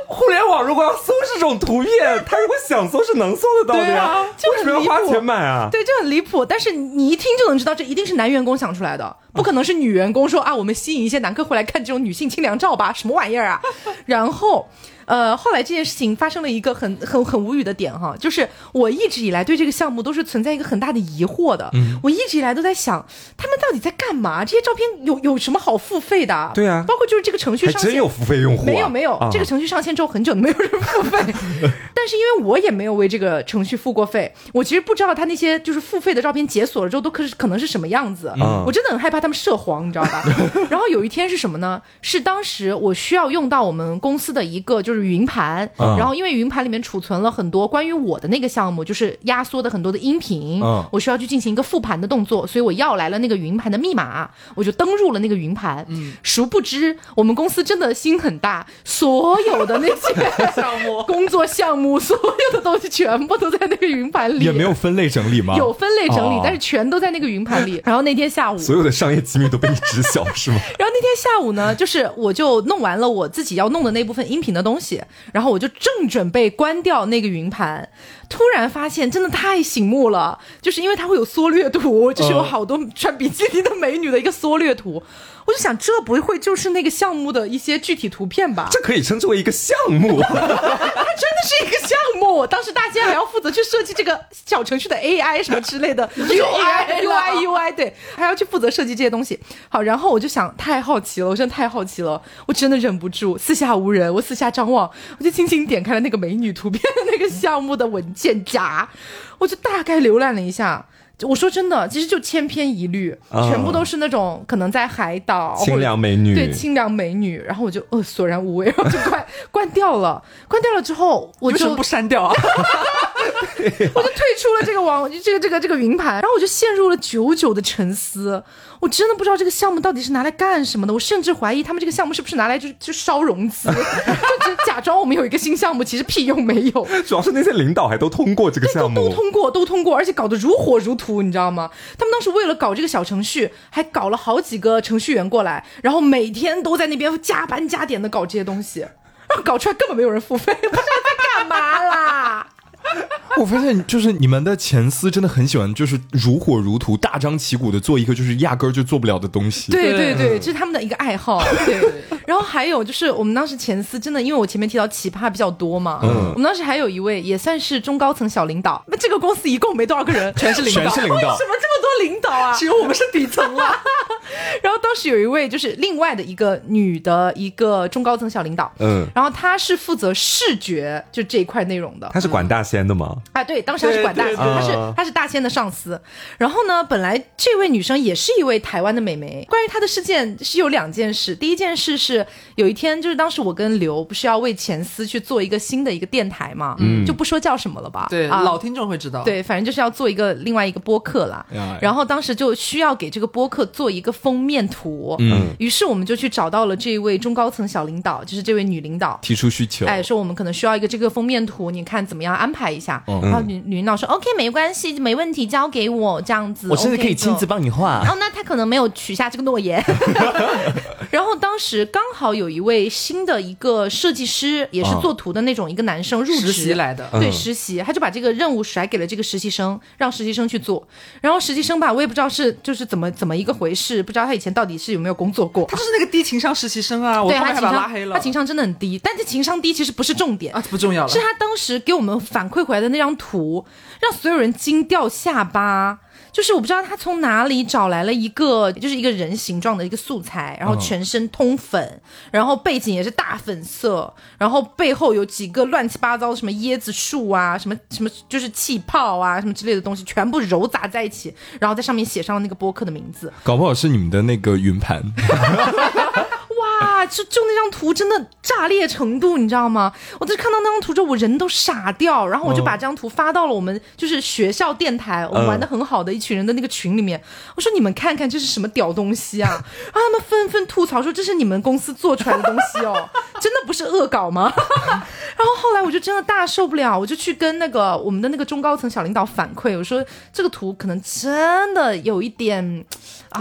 互联网如果要搜这种图片，他如果想搜是能搜得到的呀，为什么要花钱买啊？对，就很离谱。但是你一听就能知道，这一定是男员工想出来的，不可能是女员工说啊，我们吸引一些男客户来看这种女性清凉照吧？什么玩意儿啊？然后。呃，后来这件事情发生了一个很很很无语的点哈，就是我一直以来对这个项目都是存在一个很大的疑惑的。嗯，我一直以来都在想，他们到底在干嘛？这些照片有有什么好付费的？对啊，包括就是这个程序上线，真有付费用户？没有没有，这个程序上线之后很久都没有人付费。但是因为我也没有为这个程序付过费，我其实不知道他那些就是付费的照片解锁了之后都可是可能是什么样子。嗯，我真的很害怕他们涉黄，你知道吧？然后有一天是什么呢？是当时我需要用到我们公司的一个就是云盘。然后，因为云盘里面储存了很多关于我的那个项目，就是压缩的很多的音频，我需要去进行一个复盘的动作，所以我要来了那个云盘的密码，我就登入了那个云盘。嗯，殊不知我们公司真的心很大，所有的那些项目、工作项目，所有的东西全部都在那个云盘里。也没有分类整理吗？有分类整理，但是全都在那个云盘里。然后那天下午，所有的商业机密都被你知晓是吗？然后那天下午呢，就是我就弄完了我自己要弄的那部分音频的东西，然后我就。正准备关掉那个云盘，突然发现真的太醒目了，就是因为它会有缩略图，就是有好多穿比基尼的美女的一个缩略图。我就想，这不会就是那个项目的一些具体图片吧？这可以称之为一个项目，它真的是一个项目。当时大家还要负责去设计这个小程序的 AI 什么之类的 UI UI UI，对，还要去负责设计这些东西。好，然后我就想，太好奇了，我真的太好奇了，我真的忍不住，四下无人，我四下张望，我就轻轻点开了那个美女图片的那个项目的文件夹，我就大概浏览了一下。我说真的，其实就千篇一律，全部都是那种可能在海岛清凉美女，对清凉美女。然后我就呃索然无味，然后就关关掉了。关掉了之后，我就不删掉啊？我就退出了这个网，这个这个这个云盘，然后我就陷入了久久的沉思。我真的不知道这个项目到底是拿来干什么的，我甚至怀疑他们这个项目是不是拿来就就烧融资，就只假装我们有一个新项目，其实屁用没有。主要是那些领导还都通过这个项目，都通过，都通过，而且搞得如火如荼，你知道吗？他们当时为了搞这个小程序，还搞了好几个程序员过来，然后每天都在那边加班加点的搞这些东西，然后搞出来根本没有人付费，不知道在干嘛啦。我发现，就是你们的前司真的很喜欢，就是如火如荼、大张旗鼓的做一个就是压根儿就做不了的东西。对对对，这是他们的一个爱好。对，然后还有就是我们当时前司真的，因为我前面提到奇葩比较多嘛，嗯，我们当时还有一位也算是中高层小领导。那这个公司一共没多少个人，全是领导，全是领导，为什么这么多领导啊？只有我们是底层了。然后当时有一位就是另外的一个女的一个中高层小领导，嗯，然后她是负责视觉就这一块内容的。她是管大仙的吗？啊，对，当时他是管大，他是他是大仙的上司。然后呢，本来这位女生也是一位台湾的美眉。关于她的事件是有两件事，第一件事是有一天，就是当时我跟刘不是要为前司去做一个新的一个电台嘛，嗯，就不说叫什么了吧，对，老听众会知道，对，反正就是要做一个另外一个播客啦。然后当时就需要给这个播客做一个封面图，嗯，于是我们就去找到了这一位中高层小领导，就是这位女领导，提出需求，哎，说我们可能需要一个这个封面图，你看怎么样安排一下？然后女女领导说 OK，没关系，没问题，交给我这样子。我甚至可以亲自帮你画。哦，那他可能没有取下这个诺言。然后当时刚好有一位新的一个设计师，也是做图的那种一个男生入职实习来的，对实习，他就把这个任务甩给了这个实习生，让实习生去做。然后实习生吧，我也不知道是就是怎么怎么一个回事，不知道他以前到底是有没有工作过。他就是那个低情商实习生啊，我他情商拉黑了。他情商真的很低，但这情商低其实不是重点啊，不重要了。是他当时给我们反馈回来的那张图。让所有人惊掉下巴，就是我不知道他从哪里找来了一个，就是一个人形状的一个素材，然后全身通粉，然后背景也是大粉色，然后背后有几个乱七八糟的什么椰子树啊，什么什么就是气泡啊，什么之类的东西，全部揉杂在一起，然后在上面写上了那个播客的名字。搞不好是你们的那个云盘。哇，就就那张图真的炸裂程度，你知道吗？我在看到那张图之后，我人都傻掉，然后我就把这张图发到了我们就是学校电台，我们玩的很好的一群人的那个群里面。我说你们看看这是什么屌东西啊！然后他们纷纷吐槽说这是你们公司做出来的东西哦，真的不是恶搞吗？然后后来我就真的大受不了，我就去跟那个我们的那个中高层小领导反馈，我说这个图可能真的有一点。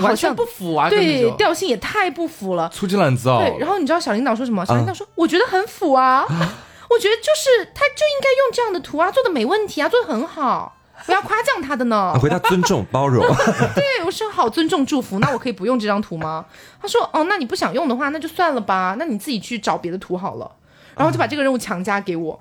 完全不符啊！对，调性也太不符了，粗制滥造。对，然后你知道小领导说什么？小领导说：“我觉得很符啊，我觉得就是他就应该用这样的图啊，做的没问题啊，做的很好，我要夸奖他的呢。”回答尊重包容。对，我说好尊重祝福，那我可以不用这张图吗？他说：“哦，那你不想用的话，那就算了吧，那你自己去找别的图好了。”然后就把这个任务强加给我。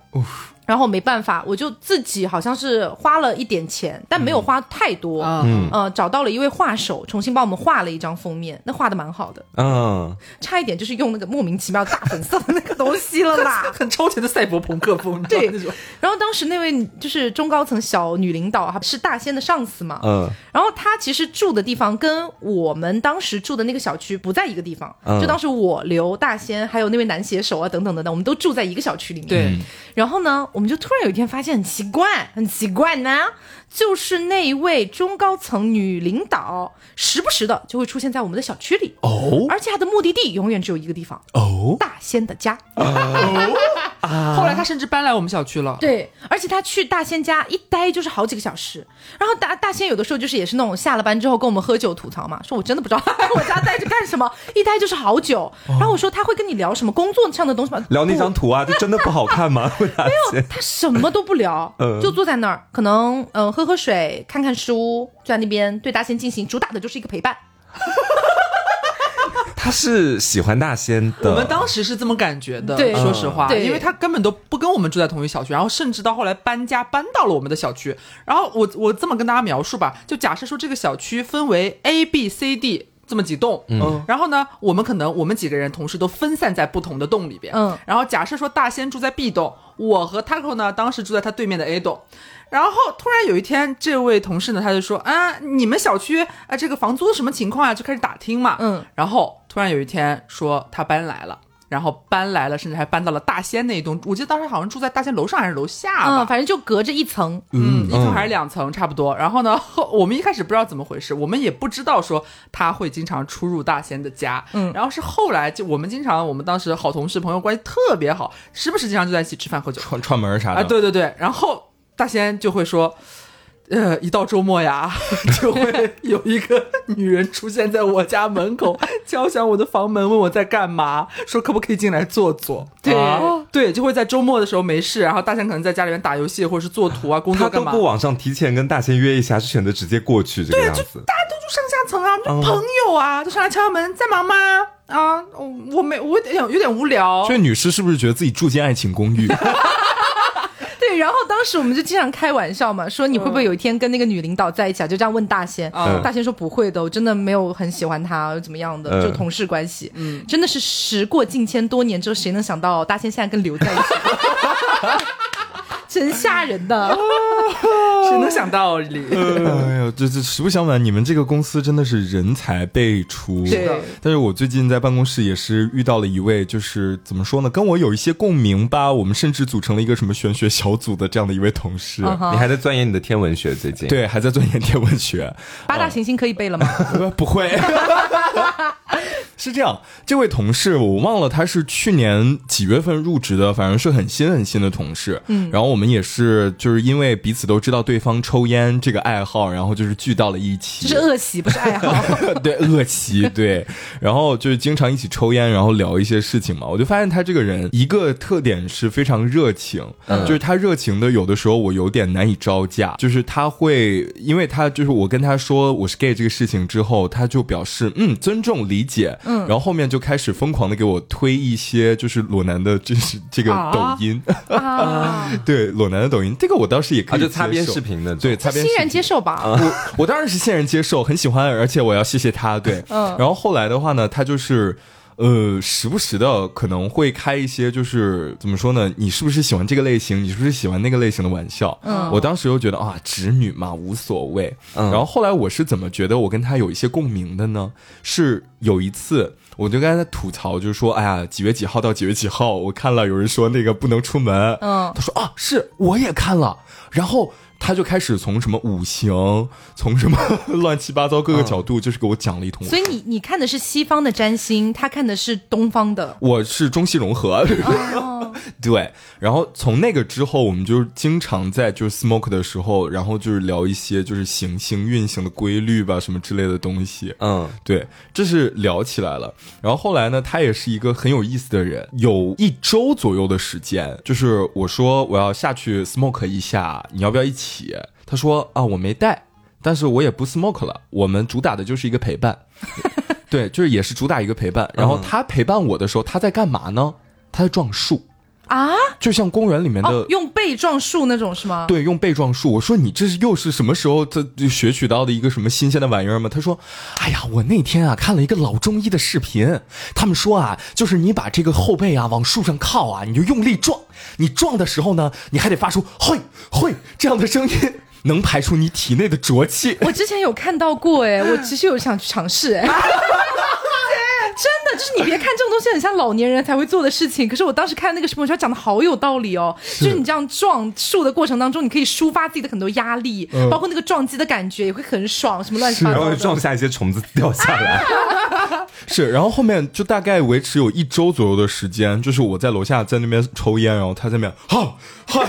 然后没办法，我就自己好像是花了一点钱，但没有花太多。嗯，呃，找到了一位画手，重新帮我们画了一张封面，那画的蛮好的。嗯，差一点就是用那个莫名其妙大粉色的那个东西了啦，很超前的赛博朋克风。对，然后当时那位就是中高层小女领导哈，是大仙的上司嘛。嗯，然后她其实住的地方跟我们当时住的那个小区不在一个地方。就当时我刘大仙还有那位男写手啊等等等等，我们都住在一个小区里面。对，然后呢？我们就突然有一天发现很奇怪，很奇怪呢，就是那一位中高层女领导，时不时的就会出现在我们的小区里哦，而且她的目的地永远只有一个地方哦，大仙的家。后来她甚至搬来我们小区了。对，而且她去大仙家一待就是好几个小时。然后大大仙有的时候就是也是那种下了班之后跟我们喝酒吐槽嘛，说我真的不知道 我家待着干什么，一待就是好久。然后我说他会跟你聊什么工作上的东西吗？聊那张图啊，就真的不好看吗？没有，他什么都不聊，就坐在那儿，可能嗯喝喝水，看看书，就在那边对大仙进行主打的就是一个陪伴。他是喜欢大仙的，我们当时是这么感觉的。对，说实话，因为他根本都不跟我们住在同一小区，然后甚至到后来搬家搬到了我们的小区。然后我我这么跟大家描述吧，就假设说这个小区分为 A、B、C、D 这么几栋，嗯，然后呢，我们可能我们几个人同时都分散在不同的栋里边，嗯，然后假设说大仙住在 B 栋，我和 Taco 呢当时住在他对面的 A 栋。然后突然有一天，这位同事呢，他就说啊，你们小区啊，这个房租什么情况啊？就开始打听嘛。嗯。然后突然有一天说他搬来了，然后搬来了，甚至还搬到了大仙那一栋。我记得当时好像住在大仙楼上还是楼下吧，反正就隔着一层。嗯，一层还是两层差不多。然后呢，我们一开始不知道怎么回事，我们也不知道说他会经常出入大仙的家。嗯。然后是后来就我们经常，我们当时好同事朋友关系特别好，时不时经常就在一起吃饭喝酒串串门啥的。啊，对对对。然后。大仙就会说，呃，一到周末呀，就会有一个女人出现在我家门口，敲响我的房门，问我在干嘛，说可不可以进来坐坐。对对，就会在周末的时候没事，然后大仙可能在家里面打游戏或者是做图啊，工作干嘛？他都不网上提前跟大仙约一下，是选择直接过去这个样子。大家都住上下层啊，就朋友啊，就上来敲门，在忙吗？啊，我没，我有点有点无聊。这女士是不是觉得自己住进爱情公寓？对，然后当时我们就经常开玩笑嘛，说你会不会有一天跟那个女领导在一起啊？就这样问大仙，大仙说不会的，我真的没有很喜欢她，怎么样的，就同事关系。嗯，真的是时过境迁，多年之后，谁能想到大仙现在跟刘在一起？真吓人的，谁能想到？哎呦，这这实不相瞒，你们这个公司真的是人才辈出。对，但是我最近在办公室也是遇到了一位，就是怎么说呢，跟我有一些共鸣吧。我们甚至组成了一个什么玄学小组的这样的一位同事。你还在钻研你的天文学？最近对，还在钻研天文学。八大行星可以背了吗？不会。是这样，这位同事我忘了他是去年几月份入职的，反正是很新很新的同事。嗯，然后我们也是就是因为彼此都知道对方抽烟这个爱好，然后就是聚到了一起。这是恶习，不是爱好。对，恶习对。然后就是经常一起抽烟，然后聊一些事情嘛。我就发现他这个人一个特点是非常热情，就是他热情的有的时候我有点难以招架。就是他会，因为他就是我跟他说我是 gay 这个事情之后，他就表示嗯尊重理解。嗯，然后后面就开始疯狂的给我推一些就是裸男的，就是这个抖音。啊，对裸男的抖音，这个我倒是也可以就擦边视频的，对擦边欣然接受吧。我我当然是欣然接受，很喜欢，而且我要谢谢他，对，嗯。然后后来的话呢，他就是。呃，时不时的可能会开一些，就是怎么说呢？你是不是喜欢这个类型？你是不是喜欢那个类型的玩笑？嗯，我当时又觉得啊，直女嘛，无所谓。嗯，然后后来我是怎么觉得我跟他有一些共鸣的呢？是有一次，我就跟他吐槽，就是说，哎呀，几月几号到几月几号，我看了有人说那个不能出门。嗯，他说啊，是我也看了，然后。他就开始从什么五行，从什么 乱七八糟各个角度，就是给我讲了一通。所以你你看的是西方的占星，他看的是东方的。我是中西融合。对，然后从那个之后，我们就经常在就是 smoke 的时候，然后就是聊一些就是行星运行的规律吧，什么之类的东西。嗯，对，这是聊起来了。然后后来呢，他也是一个很有意思的人。有一周左右的时间，就是我说我要下去 smoke 一下，你要不要一起？起，他说啊，我没带，但是我也不 smoke 了。我们主打的就是一个陪伴，对，就是也是主打一个陪伴。然后他陪伴我的时候，他在干嘛呢？他在撞树。啊，就像公园里面的用背撞树那种是吗？对，用背撞树。我说你这是又是什么时候这学取到的一个什么新鲜的玩意儿吗？他说，哎呀，我那天啊看了一个老中医的视频，他们说啊，就是你把这个后背啊往树上靠啊，你就用力撞，你撞的时候呢，你还得发出“嘿嘿”这样的声音，能排出你体内的浊气。我之前有看到过，哎，我其实有想去尝试，哎。真的，就是你别看这种东西很像老年人才会做的事情，可是我当时看那个视频，我觉得讲的好有道理哦。就是你这样撞树的过程当中，你可以抒发自己的很多压力，包括那个撞击的感觉也会很爽，什么乱七八糟，然后撞下一些虫子掉下来。是，然后后面就大概维持有一周左右的时间，就是我在楼下在那边抽烟，然后他在那边哈哈。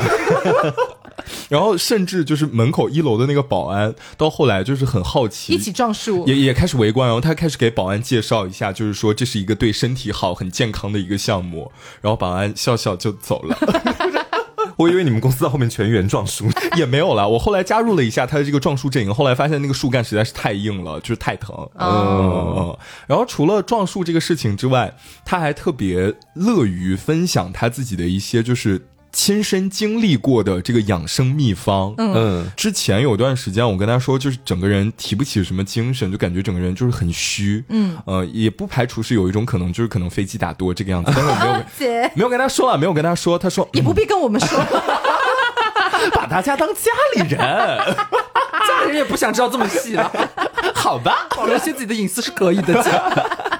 然后甚至就是门口一楼的那个保安，到后来就是很好奇，一起撞树，也也开始围观。然后他开始给保安介绍一下，就是说这是一个对身体好、很健康的一个项目。然后保安笑笑就走了。我以为你们公司在后面全员撞树，也没有了。我后来加入了一下他的这个撞树阵营，后来发现那个树干实在是太硬了，就是太疼。嗯。然后除了撞树这个事情之外，他还特别乐于分享他自己的一些就是。亲身经历过的这个养生秘方，嗯，之前有段时间我跟他说，就是整个人提不起什么精神，就感觉整个人就是很虚，嗯，呃，也不排除是有一种可能，就是可能飞机打多这个样子，但是我没有 没有跟他说啊，没有跟他说，他说也不必跟我们说，把大家当家里人，家里人也不想知道这么细了，好吧，保留些自己的隐私是可以的。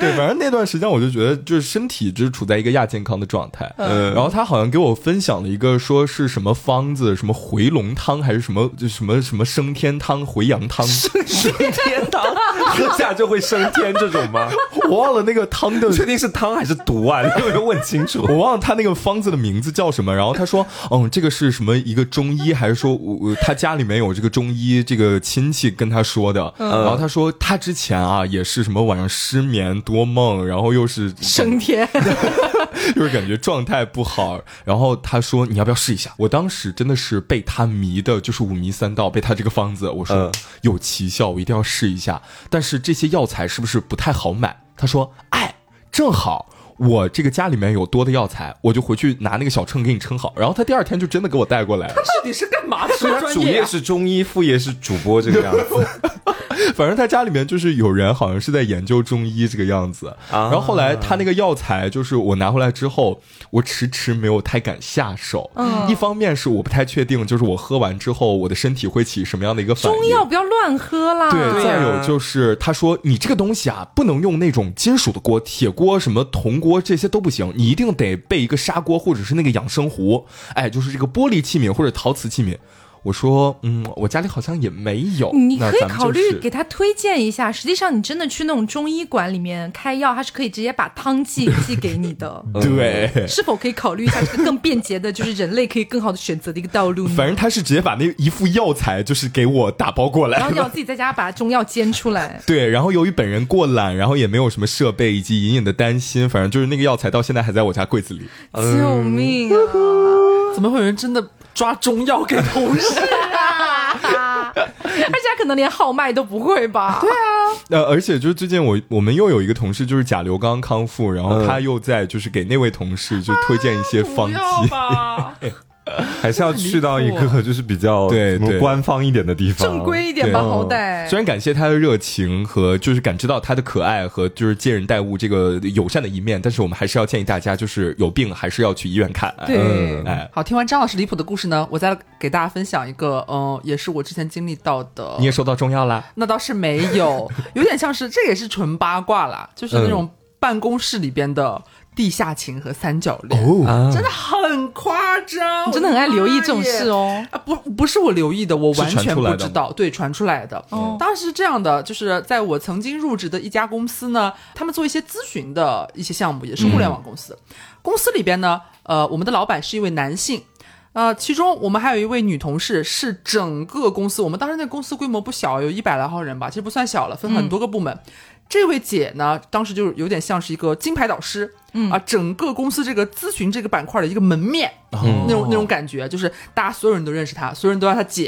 对，反正那段时间我就觉得就是身体就是处在一个亚健康的状态。嗯，然后他好像给我分享了一个说是什么方子，什么回龙汤还是什么就什么什么升天汤、回阳汤。升天汤 喝下就会升天这种吗？我忘了那个汤的，确定是汤还是毒啊？你有没有问清楚？我忘了他那个方子的名字叫什么。然后他说，嗯，这个是什么一个中医，还是说我他家里面有这个中医这个亲戚跟他说的？然后他说他之前啊也是什么晚上失眠。多梦，然后又是升天，就是感觉状态不好。然后他说：“你要不要试一下？”我当时真的是被他迷的，就是五迷三道，被他这个方子。我说有奇效，我一定要试一下。但是这些药材是不是不太好买？他说：“哎，正好我这个家里面有多的药材，我就回去拿那个小秤给你称好。”然后他第二天就真的给我带过来。他到底是干嘛的？主业是中医，副业是主播这个样子。反正他家里面就是有人，好像是在研究中医这个样子。然后后来他那个药材，就是我拿回来之后，我迟迟没有太敢下手。嗯，一方面是我不太确定，就是我喝完之后，我的身体会起什么样的一个反应。中药不要乱喝啦。对，再有就是他说你这个东西啊，不能用那种金属的锅，铁锅、什么铜锅这些都不行，你一定得备一个砂锅或者是那个养生壶。哎，就是这个玻璃器皿或者陶瓷器皿。我说，嗯，我家里好像也没有。你可以考虑给他推荐一下。实际上，你真的去那种中医馆里面开药，他是可以直接把汤剂寄给你的。对，是否可以考虑一下这个更便捷的，就是人类可以更好的选择的一个道路？反正他是直接把那一副药材就是给我打包过来，然后你要自己在家把中药煎出来。对，然后由于本人过懒，然后也没有什么设备，以及隐隐的担心，反正就是那个药材到现在还在我家柜子里。救命啊！怎么会有人真的抓中药给同事？而 且他可能连号脉都不会吧？对啊，呃，而且就是最近我我们又有一个同事就是甲流刚康复，然后他又在就是给那位同事就推荐一些方剂。吧。还是要去到一个就是比较对对官方一点的地方，正规一点吧，好歹。虽然感谢他的热情和就是感知到他的可爱和就是接人待物这个友善的一面，但是我们还是要建议大家就是有病还是要去医院看。对，哎，好，听完张老师离谱的故事呢，我再给大家分享一个，嗯，也是我之前经历到的。你也收到中药啦？那倒是没有，有点像是这也是纯八卦啦，就是那种办公室里边的。地下情和三角恋，真的很夸张，你真的很爱留意这种事哦。啊，不，不是我留意的，我完全不知道。对，传出来的。当时是这样的，就是在我曾经入职的一家公司呢，他们做一些咨询的一些项目，也是互联网公司。公司里边呢，呃，我们的老板是一位男性，呃，其中我们还有一位女同事，是整个公司，我们当时那公司规模不小，有一百来号人吧，其实不算小了，分很多个部门。这位姐呢，当时就有点像是一个金牌导师，嗯啊，整个公司这个咨询这个板块的一个门面，那种那种感觉，就是大家所有人都认识他，所有人都叫他姐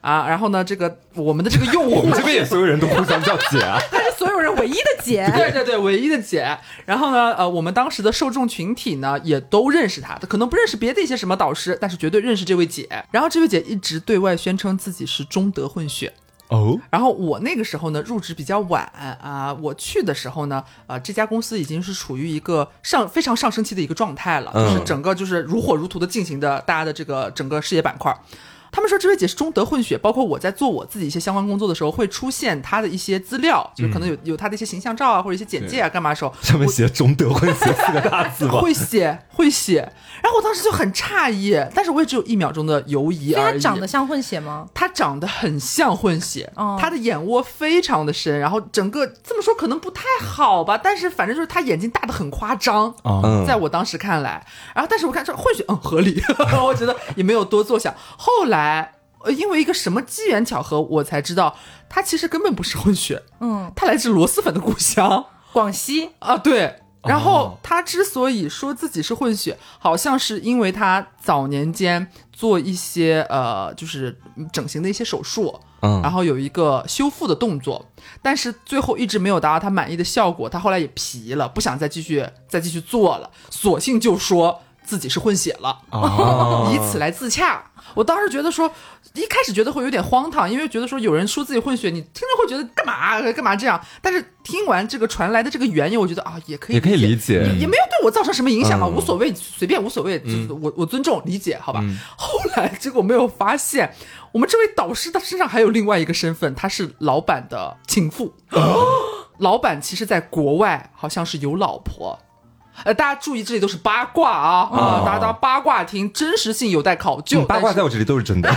啊。然后呢，这个我们的这个用户，我们这边也所有人都互相叫姐啊，她是所有人唯一的姐，对对对，唯一的姐。然后呢，呃，我们当时的受众群体呢，也都认识她，可能不认识别的一些什么导师，但是绝对认识这位姐。然后这位姐一直对外宣称自己是中德混血。哦，然后我那个时候呢入职比较晚啊，我去的时候呢，呃，这家公司已经是处于一个上非常上升期的一个状态了，就是整个就是如火如荼的进行的大家的这个整个事业板块。他们说这位姐是中德混血，包括我在做我自己一些相关工作的时候，会出现她的一些资料，就是可能有有她的一些形象照啊，或者一些简介啊，干嘛的时候上面写中德混血四个大字吗？会写会写，然后我当时就很诧异，但是我也只有一秒钟的犹疑而已。她长得像混血吗？她长得很像混血，他的眼窝非常的深，然后整个这么说可能不太好吧，但是反正就是她眼睛大的很夸张在我当时看来，然后但是我看这混血嗯合理，我觉得也没有多做想，后来。来，呃，因为一个什么机缘巧合，我才知道他其实根本不是混血，嗯，他来自螺蛳粉的故乡广西啊，对。然后他之所以说自己是混血，好像是因为他早年间做一些呃，就是整形的一些手术，嗯，然后有一个修复的动作，但是最后一直没有达到他满意的效果，他后来也皮了，不想再继续再继续做了，索性就说。自己是混血了，以此来自洽。我当时觉得说，一开始觉得会有点荒唐，因为觉得说有人说自己混血，你听着会觉得干嘛干嘛这样。但是听完这个传来的这个缘由，我觉得啊，也可以也可以理解，也没有对我造成什么影响啊，无所谓，随便无所谓，我我尊重理解，好吧。后来结果没有发现，我们这位导师他身上还有另外一个身份，他是老板的情妇。老板其实在国外好像是有老婆。呃，大家注意，这里都是八卦啊啊！大家当八卦听，真实性有待考究。八卦在我这里都是真的。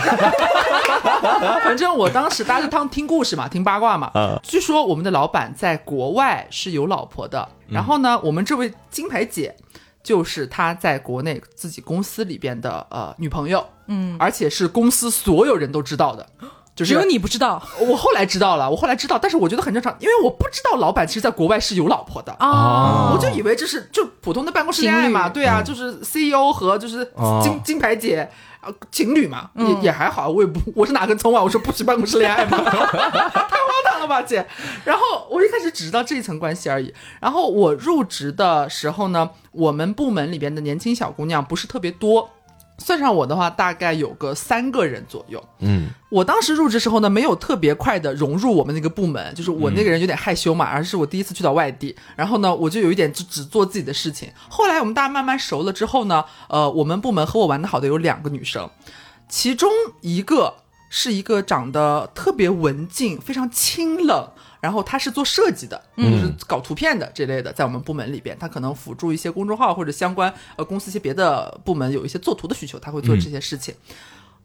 反正我当时大家就当听故事嘛，听八卦嘛。嗯。据说我们的老板在国外是有老婆的，然后呢，我们这位金牌姐就是他在国内自己公司里边的呃女朋友，嗯，而且是公司所有人都知道的。只有你不知道，我后来知道了，我后来知道，但是我觉得很正常，因为我不知道老板其实在国外是有老婆的啊，我就以为这是就普通的办公室恋爱嘛，对啊，就是 CEO 和就是金金牌姐啊情侣嘛，也也还好，我也不我是哪根葱啊，我说不许办公室恋爱嘛，太荒唐了吧姐，然后我一开始只知道这一层关系而已，然后我入职的时候呢，我们部门里边的年轻小姑娘不是特别多。算上我的话，大概有个三个人左右。嗯，我当时入职时候呢，没有特别快的融入我们那个部门，就是我那个人有点害羞嘛，而是我第一次去到外地，然后呢，我就有一点就只做自己的事情。后来我们大家慢慢熟了之后呢，呃，我们部门和我玩的好的有两个女生，其中一个是一个长得特别文静、非常清冷。然后他是做设计的，就是搞图片的这类的，在我们部门里边，他可能辅助一些公众号或者相关呃公司一些别的部门有一些做图的需求，他会做这些事情。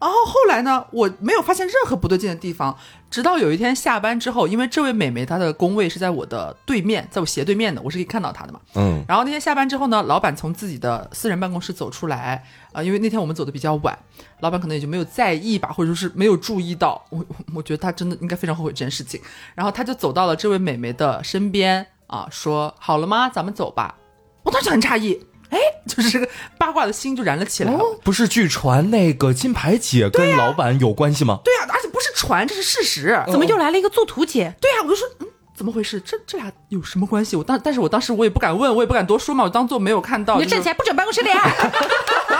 然后后来呢，我没有发现任何不对劲的地方，直到有一天下班之后，因为这位美眉她的工位是在我的对面，在我斜对面的，我是可以看到她的嘛。嗯。然后那天下班之后呢，老板从自己的私人办公室走出来，啊，因为那天我们走的比较晚，老板可能也就没有在意吧，或者说是没有注意到。我我觉得他真的应该非常后悔这件事情。然后他就走到了这位美眉的身边，啊，说好了吗？咱们走吧。我当时很诧异。哎，就是这个八卦的心就燃了起来。哦不是据传那个金牌姐跟老板有关系吗？对呀，而且不是传，这是事实。怎么又来了一个做图姐？对呀，我就说，嗯，怎么回事？这这俩有什么关系？我当，但是我当时我也不敢问，我也不敢多说嘛，我当做没有看到。你就站起来，不准办公室里。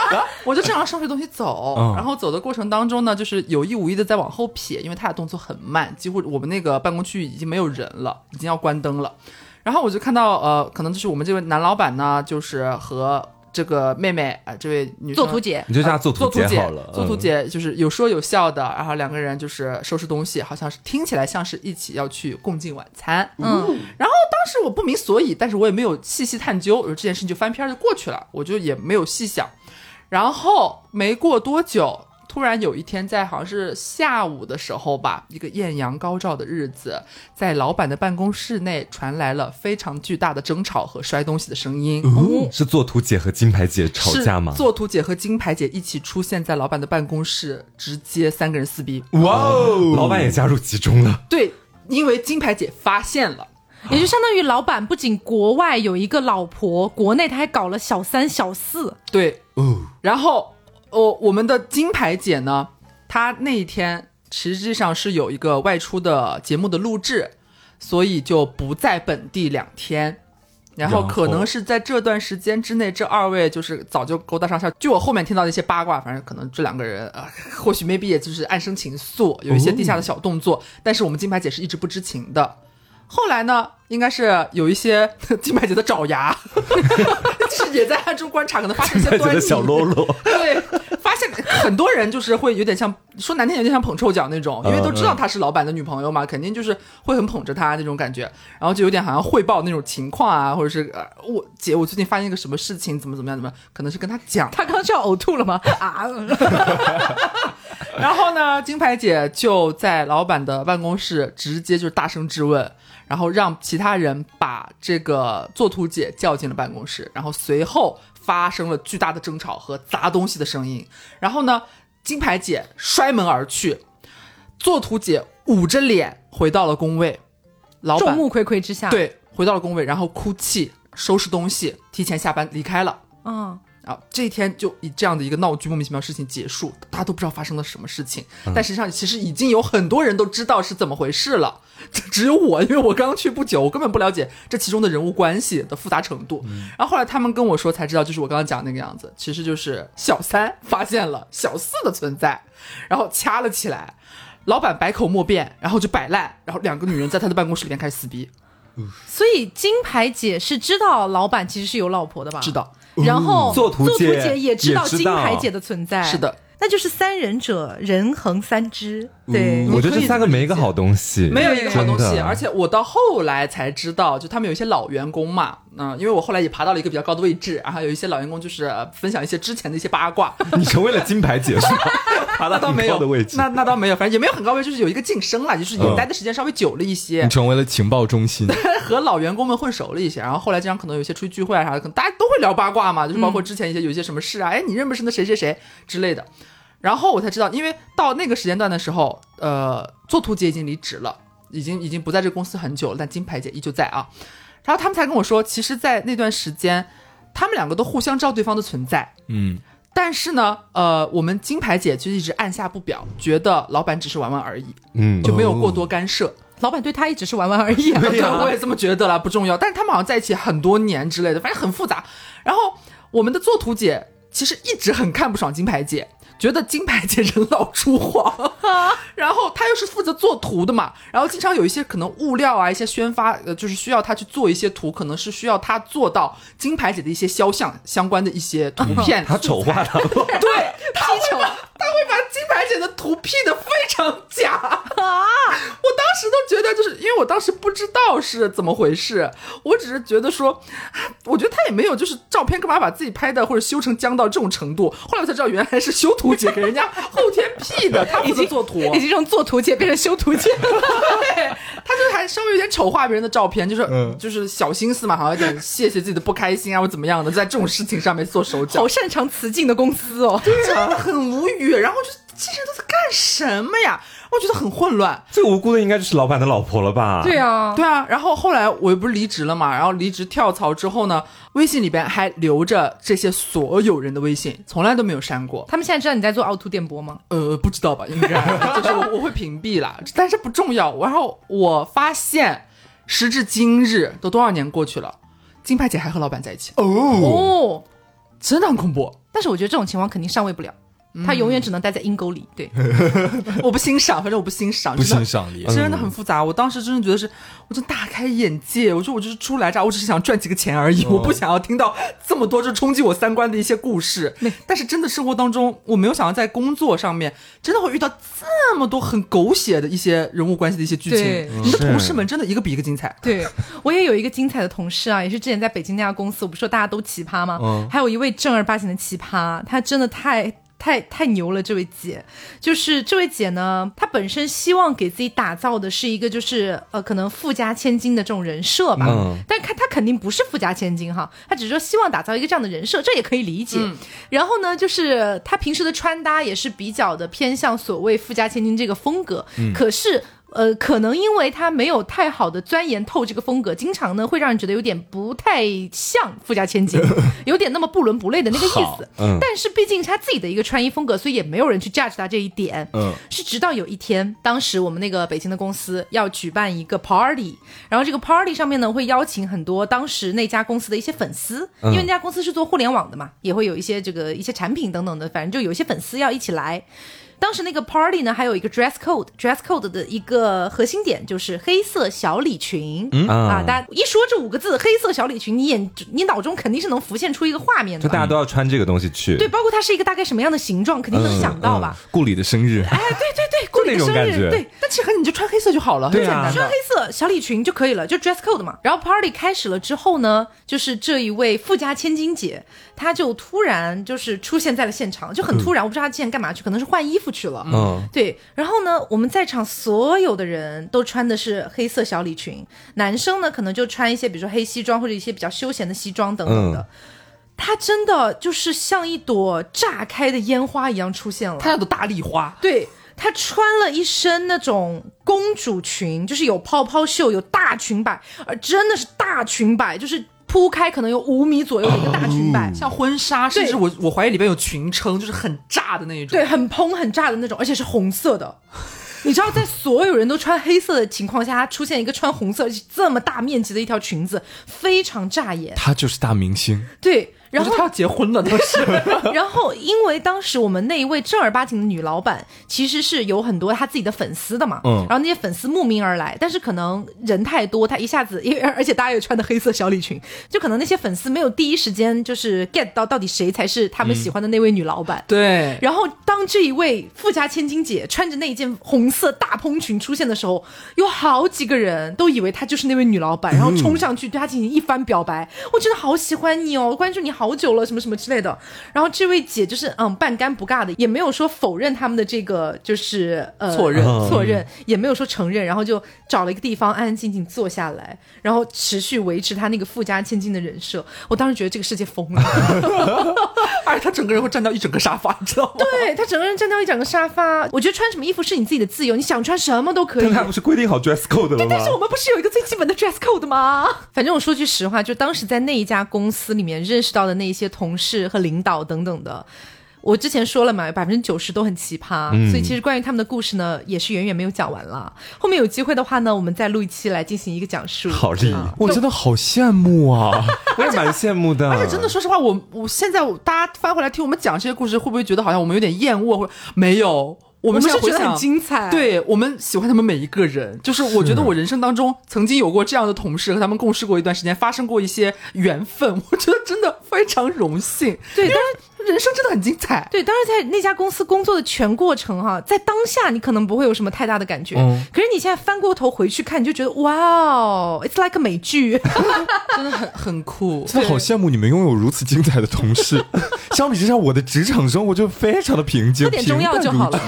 我就正常收拾东西走，然后走的过程当中呢，就是有意无意的在往后撇，因为他俩动作很慢，几乎我们那个办公区域已经没有人了，已经要关灯了。然后我就看到，呃，可能就是我们这位男老板呢，就是和。这个妹妹啊，这位女做图姐，你就叫做图姐好了。作图姐就是有说有笑的，然后两个人就是收拾东西，好像是听起来像是一起要去共进晚餐。嗯，然后当时我不明所以，但是我也没有细细探究，这件事情就翻篇就过去了，我就也没有细想。然后没过多久。突然有一天，在好像是下午的时候吧，一个艳阳高照的日子，在老板的办公室内传来了非常巨大的争吵和摔东西的声音。是作图姐和金牌姐吵架吗？作图姐和金牌姐一起出现在老板的办公室，直接三个人撕逼。哇哦！老板也加入其中了。对，因为金牌姐发现了，也就相当于老板不仅国外有一个老婆，国内他还搞了小三小四。对，哦，然后。哦，我们的金牌姐呢？她那一天实际上是有一个外出的节目的录制，所以就不在本地两天。然后可能是在这段时间之内，这二位就是早就勾搭上线。据我后面听到的一些八卦，反正可能这两个人啊，或许 maybe 也就是暗生情愫，有一些地下的小动作。但是我们金牌姐是一直不知情的。后来呢，应该是有一些 金牌姐的爪牙，就是也在暗中观察，可能发现一些端倪。小喽啰，对，发现很多人就是会有点像说难听，有点像捧臭脚那种，因为都知道她是老板的女朋友嘛，肯定就是会很捧着她那种感觉，然后就有点好像汇报那种情况啊，或者是呃，我姐，我最近发现一个什么事情，怎么怎么样，怎么可能是跟她讲，她刚刚就要呕吐了吗？啊，然后呢，金牌姐就在老板的办公室直接就大声质问。然后让其他人把这个作图姐叫进了办公室，然后随后发生了巨大的争吵和砸东西的声音。然后呢，金牌姐摔门而去，作图姐捂着脸回到了工位，老板众目睽睽之下，对，回到了工位，然后哭泣，收拾东西，提前下班离开了。嗯。啊，这一天就以这样的一个闹剧、莫名其妙事情结束，大家都不知道发生了什么事情。但实际上，其实已经有很多人都知道是怎么回事了，只有我，因为我刚去不久，我根本不了解这其中的人物关系的复杂程度。然后后来他们跟我说才知道，就是我刚刚讲那个样子，其实就是小三发现了小四的存在，然后掐了起来，老板百口莫辩，然后就摆烂，然后两个女人在他的办公室里面开始撕逼。所以金牌姐是知道老板其实是有老婆的吧？知道。然后作图姐也知道金牌姐的存在，是的，那就是三人者人横三只。对，我觉得这三个没一个好东西，没有一个好东西。而且我到后来才知道，就他们有一些老员工嘛，嗯，因为我后来也爬到了一个比较高的位置，然后有一些老员工就是分享一些之前的一些八卦。你成为了金牌姐？爬到没有的位置，那那倒没有，反正也没有很高位，就是有一个晋升了，就是也待的时间稍微久了一些。你成为了情报中心，和老员工们混熟了一些，然后后来经常可能有些出去聚会啊啥的，可能大家都会聊八卦嘛，就是包括之前一些有一些什么事啊，哎，你认不认识那谁谁谁之类的。然后我才知道，因为到那个时间段的时候，呃，作图姐已经离职了，已经已经不在这个公司很久了，但金牌姐依旧在啊。然后他们才跟我说，其实，在那段时间，他们两个都互相知道对方的存在，嗯。但是呢，呃，我们金牌姐就一直按下不表，觉得老板只是玩玩而已，嗯，就没有过多干涉。老板对他也只是玩玩而已，对我也这么觉得了，不重要。但是他们好像在一起很多年之类的，反正很复杂。然后我们的作图姐其实一直很看不爽金牌姐。觉得金牌姐人老珠黄，然后她又是负责做图的嘛，然后经常有一些可能物料啊，一些宣发，呃，就是需要她去做一些图，可能是需要她做到金牌姐的一些肖像相关的一些图片，她丑化她，对，她 丑，她会把金牌姐的图 P 的非常假啊！我当时都觉得，就是因为我当时不知道是怎么回事，我只是觉得说，我觉得他也没有就是照片干嘛把自己拍的或者修成僵到这种程度，后来我才知道原来是修图。姐给人家后天 P 的，他已经做图，已经从做图姐变成修图姐了。对，他就还稍微有点丑化别人的照片，就是就是小心思嘛，好像有点谢谢自己的不开心啊，或怎么样的，在这种事情上面做手脚。好擅长雌竞的公司哦，对啊，很无语。然后就这些人都在干什么呀？我觉得很混乱，最无辜的应该就是老板的老婆了吧？对啊，对啊。然后后来我又不是离职了嘛，然后离职跳槽之后呢，微信里边还留着这些所有人的微信，从来都没有删过。他们现在知道你在做凹凸电波吗？呃，不知道吧？应该 就是我我会屏蔽了，但是不重要。然后我发现时至今日，都多少年过去了，金牌姐还和老板在一起，哦，真的很恐怖。但是我觉得这种情况肯定上位不了。他永远只能待在阴沟里，对，我不欣赏，反正我不欣赏，不欣赏你，真的很复杂。我当时真的觉得是，我就大开眼界。我说我就是初来乍，我只是想赚几个钱而已，我不想要听到这么多就冲击我三观的一些故事。但是真的生活当中，我没有想到在工作上面真的会遇到这么多很狗血的一些人物关系的一些剧情。你的同事们真的一个比一个精彩。对我也有一个精彩的同事啊，也是之前在北京那家公司，我不说大家都奇葩吗？嗯，还有一位正儿八经的奇葩，他真的太。太太牛了，这位姐，就是这位姐呢，她本身希望给自己打造的是一个就是呃，可能富家千金的这种人设吧。嗯。但看她肯定不是富家千金哈，她只是说希望打造一个这样的人设，这也可以理解。然后呢，就是她平时的穿搭也是比较的偏向所谓富家千金这个风格。嗯。可是。呃，可能因为他没有太好的钻研透这个风格，经常呢会让人觉得有点不太像富家千金，有点那么不伦不类的那个意思。嗯。但是毕竟是他自己的一个穿衣风格，所以也没有人去 judge 他这一点。嗯。是直到有一天，当时我们那个北京的公司要举办一个 party，然后这个 party 上面呢会邀请很多当时那家公司的一些粉丝，因为那家公司是做互联网的嘛，也会有一些这个一些产品等等的，反正就有一些粉丝要一起来。当时那个 party 呢，还有一个 dress code，dress code 的一个核心点就是黑色小礼裙啊！大家一说这五个字“黑色小礼裙”，你眼你脑中肯定是能浮现出一个画面的，就大家都要穿这个东西去。对，包括它是一个大概什么样的形状，肯定能想到吧？顾里的生日，哎，对对对，顾里的生日，对。但其实你就穿黑色就好了，很简单，穿黑色小礼裙就可以了，就 dress code 嘛。然后 party 开始了之后呢，就是这一位富家千金姐，她就突然就是出现在了现场，就很突然，我不知道她之前干嘛去，可能是换衣服。去了，嗯，对，然后呢，我们在场所有的人都穿的是黑色小礼裙，男生呢可能就穿一些，比如说黑西装或者一些比较休闲的西装等等的。他真的就是像一朵炸开的烟花一样出现了，他那朵大丽花。对他穿了一身那种公主裙，就是有泡泡袖，有大裙摆，而真的是大裙摆，就是。铺开可能有五米左右的一个大裙摆，像婚纱，甚至我我怀疑里边有裙撑，就是很炸的那一种，对，很蓬很炸的那种，而且是红色的。你知道，在所有人都穿黑色的情况下，出现一个穿红色这么大面积的一条裙子，非常扎眼。她就是大明星，对。然后他要结婚了，当时。然后，因为当时我们那一位正儿八经的女老板，其实是有很多她自己的粉丝的嘛。嗯。然后那些粉丝慕名而来，但是可能人太多，她一下子，因为而且大家也穿的黑色小礼裙，就可能那些粉丝没有第一时间就是 get 到到底谁才是他们喜欢的那位女老板。对。然后，当这一位富家千金姐穿着那一件红色大蓬裙出现的时候，有好几个人都以为她就是那位女老板，然后冲上去对她进行一番表白。我真的好喜欢你哦，关注你。好久了，什么什么之类的。然后这位姐就是嗯，半干不尬的，也没有说否认他们的这个就是呃错认错认，也没有说承认。然后就找了一个地方安安静静坐下来，然后持续维持他那个富家千金的人设。我当时觉得这个世界疯了，而且他整个人会占掉一整个沙发，你知道吗？对他整个人占掉一整个沙发。我觉得穿什么衣服是你自己的自由，你想穿什么都可以。但他不是规定好 dress code 了吗？但是我们不是有一个最基本的 dress code 吗？反正我说句实话，就当时在那一家公司里面认识到。的那些同事和领导等等的，我之前说了嘛，百分之九十都很奇葩，所以其实关于他们的故事呢，也是远远没有讲完了。后面有机会的话呢，我们再录一期来进行一个讲述。好厉害，我真的好羡慕啊！我也蛮羡慕的。而且真的，说实话，我我现在大家翻回来听我们讲这些故事，会不会觉得好像我们有点厌恶？或没有？我们是觉得很精彩，对我们喜欢他们每一个人。就是我觉得我人生当中曾经有过这样的同事，和他们共事过一段时间，发生过一些缘分，我觉得真的非常荣幸。对，但是。人生真的很精彩，对。当然，在那家公司工作的全过程哈，在当下你可能不会有什么太大的感觉，可是你现在翻过头回去看，你就觉得哇哦，It's like 美剧，真的很很酷。真的好羡慕你们拥有如此精彩的同事。相比之下，我的职场生活就非常的平静，喝点中药就好了。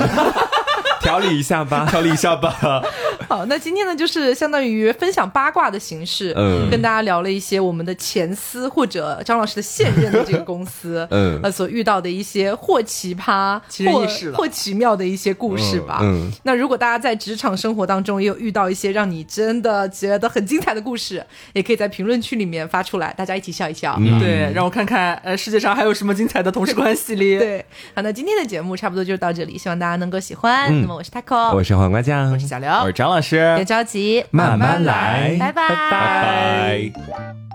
调理一下吧，调理一下吧。好，那今天呢，就是相当于分享八卦的形式，嗯，跟大家聊了一些我们的前司或者张老师的现任的这个公司，嗯，呃，所遇到的一些或奇葩、或或奇妙的一些故事吧。嗯，那如果大家在职场生活当中也有遇到一些让你真的觉得很精彩的故事，也可以在评论区里面发出来，大家一起笑一笑。对，让我看看，呃，世界上还有什么精彩的同事关系里？对，好，那今天的节目差不多就到这里，希望大家能够喜欢。那我是 taco，我是黄瓜酱，我是小刘，我是张老师。别着急，慢慢来。拜拜拜拜。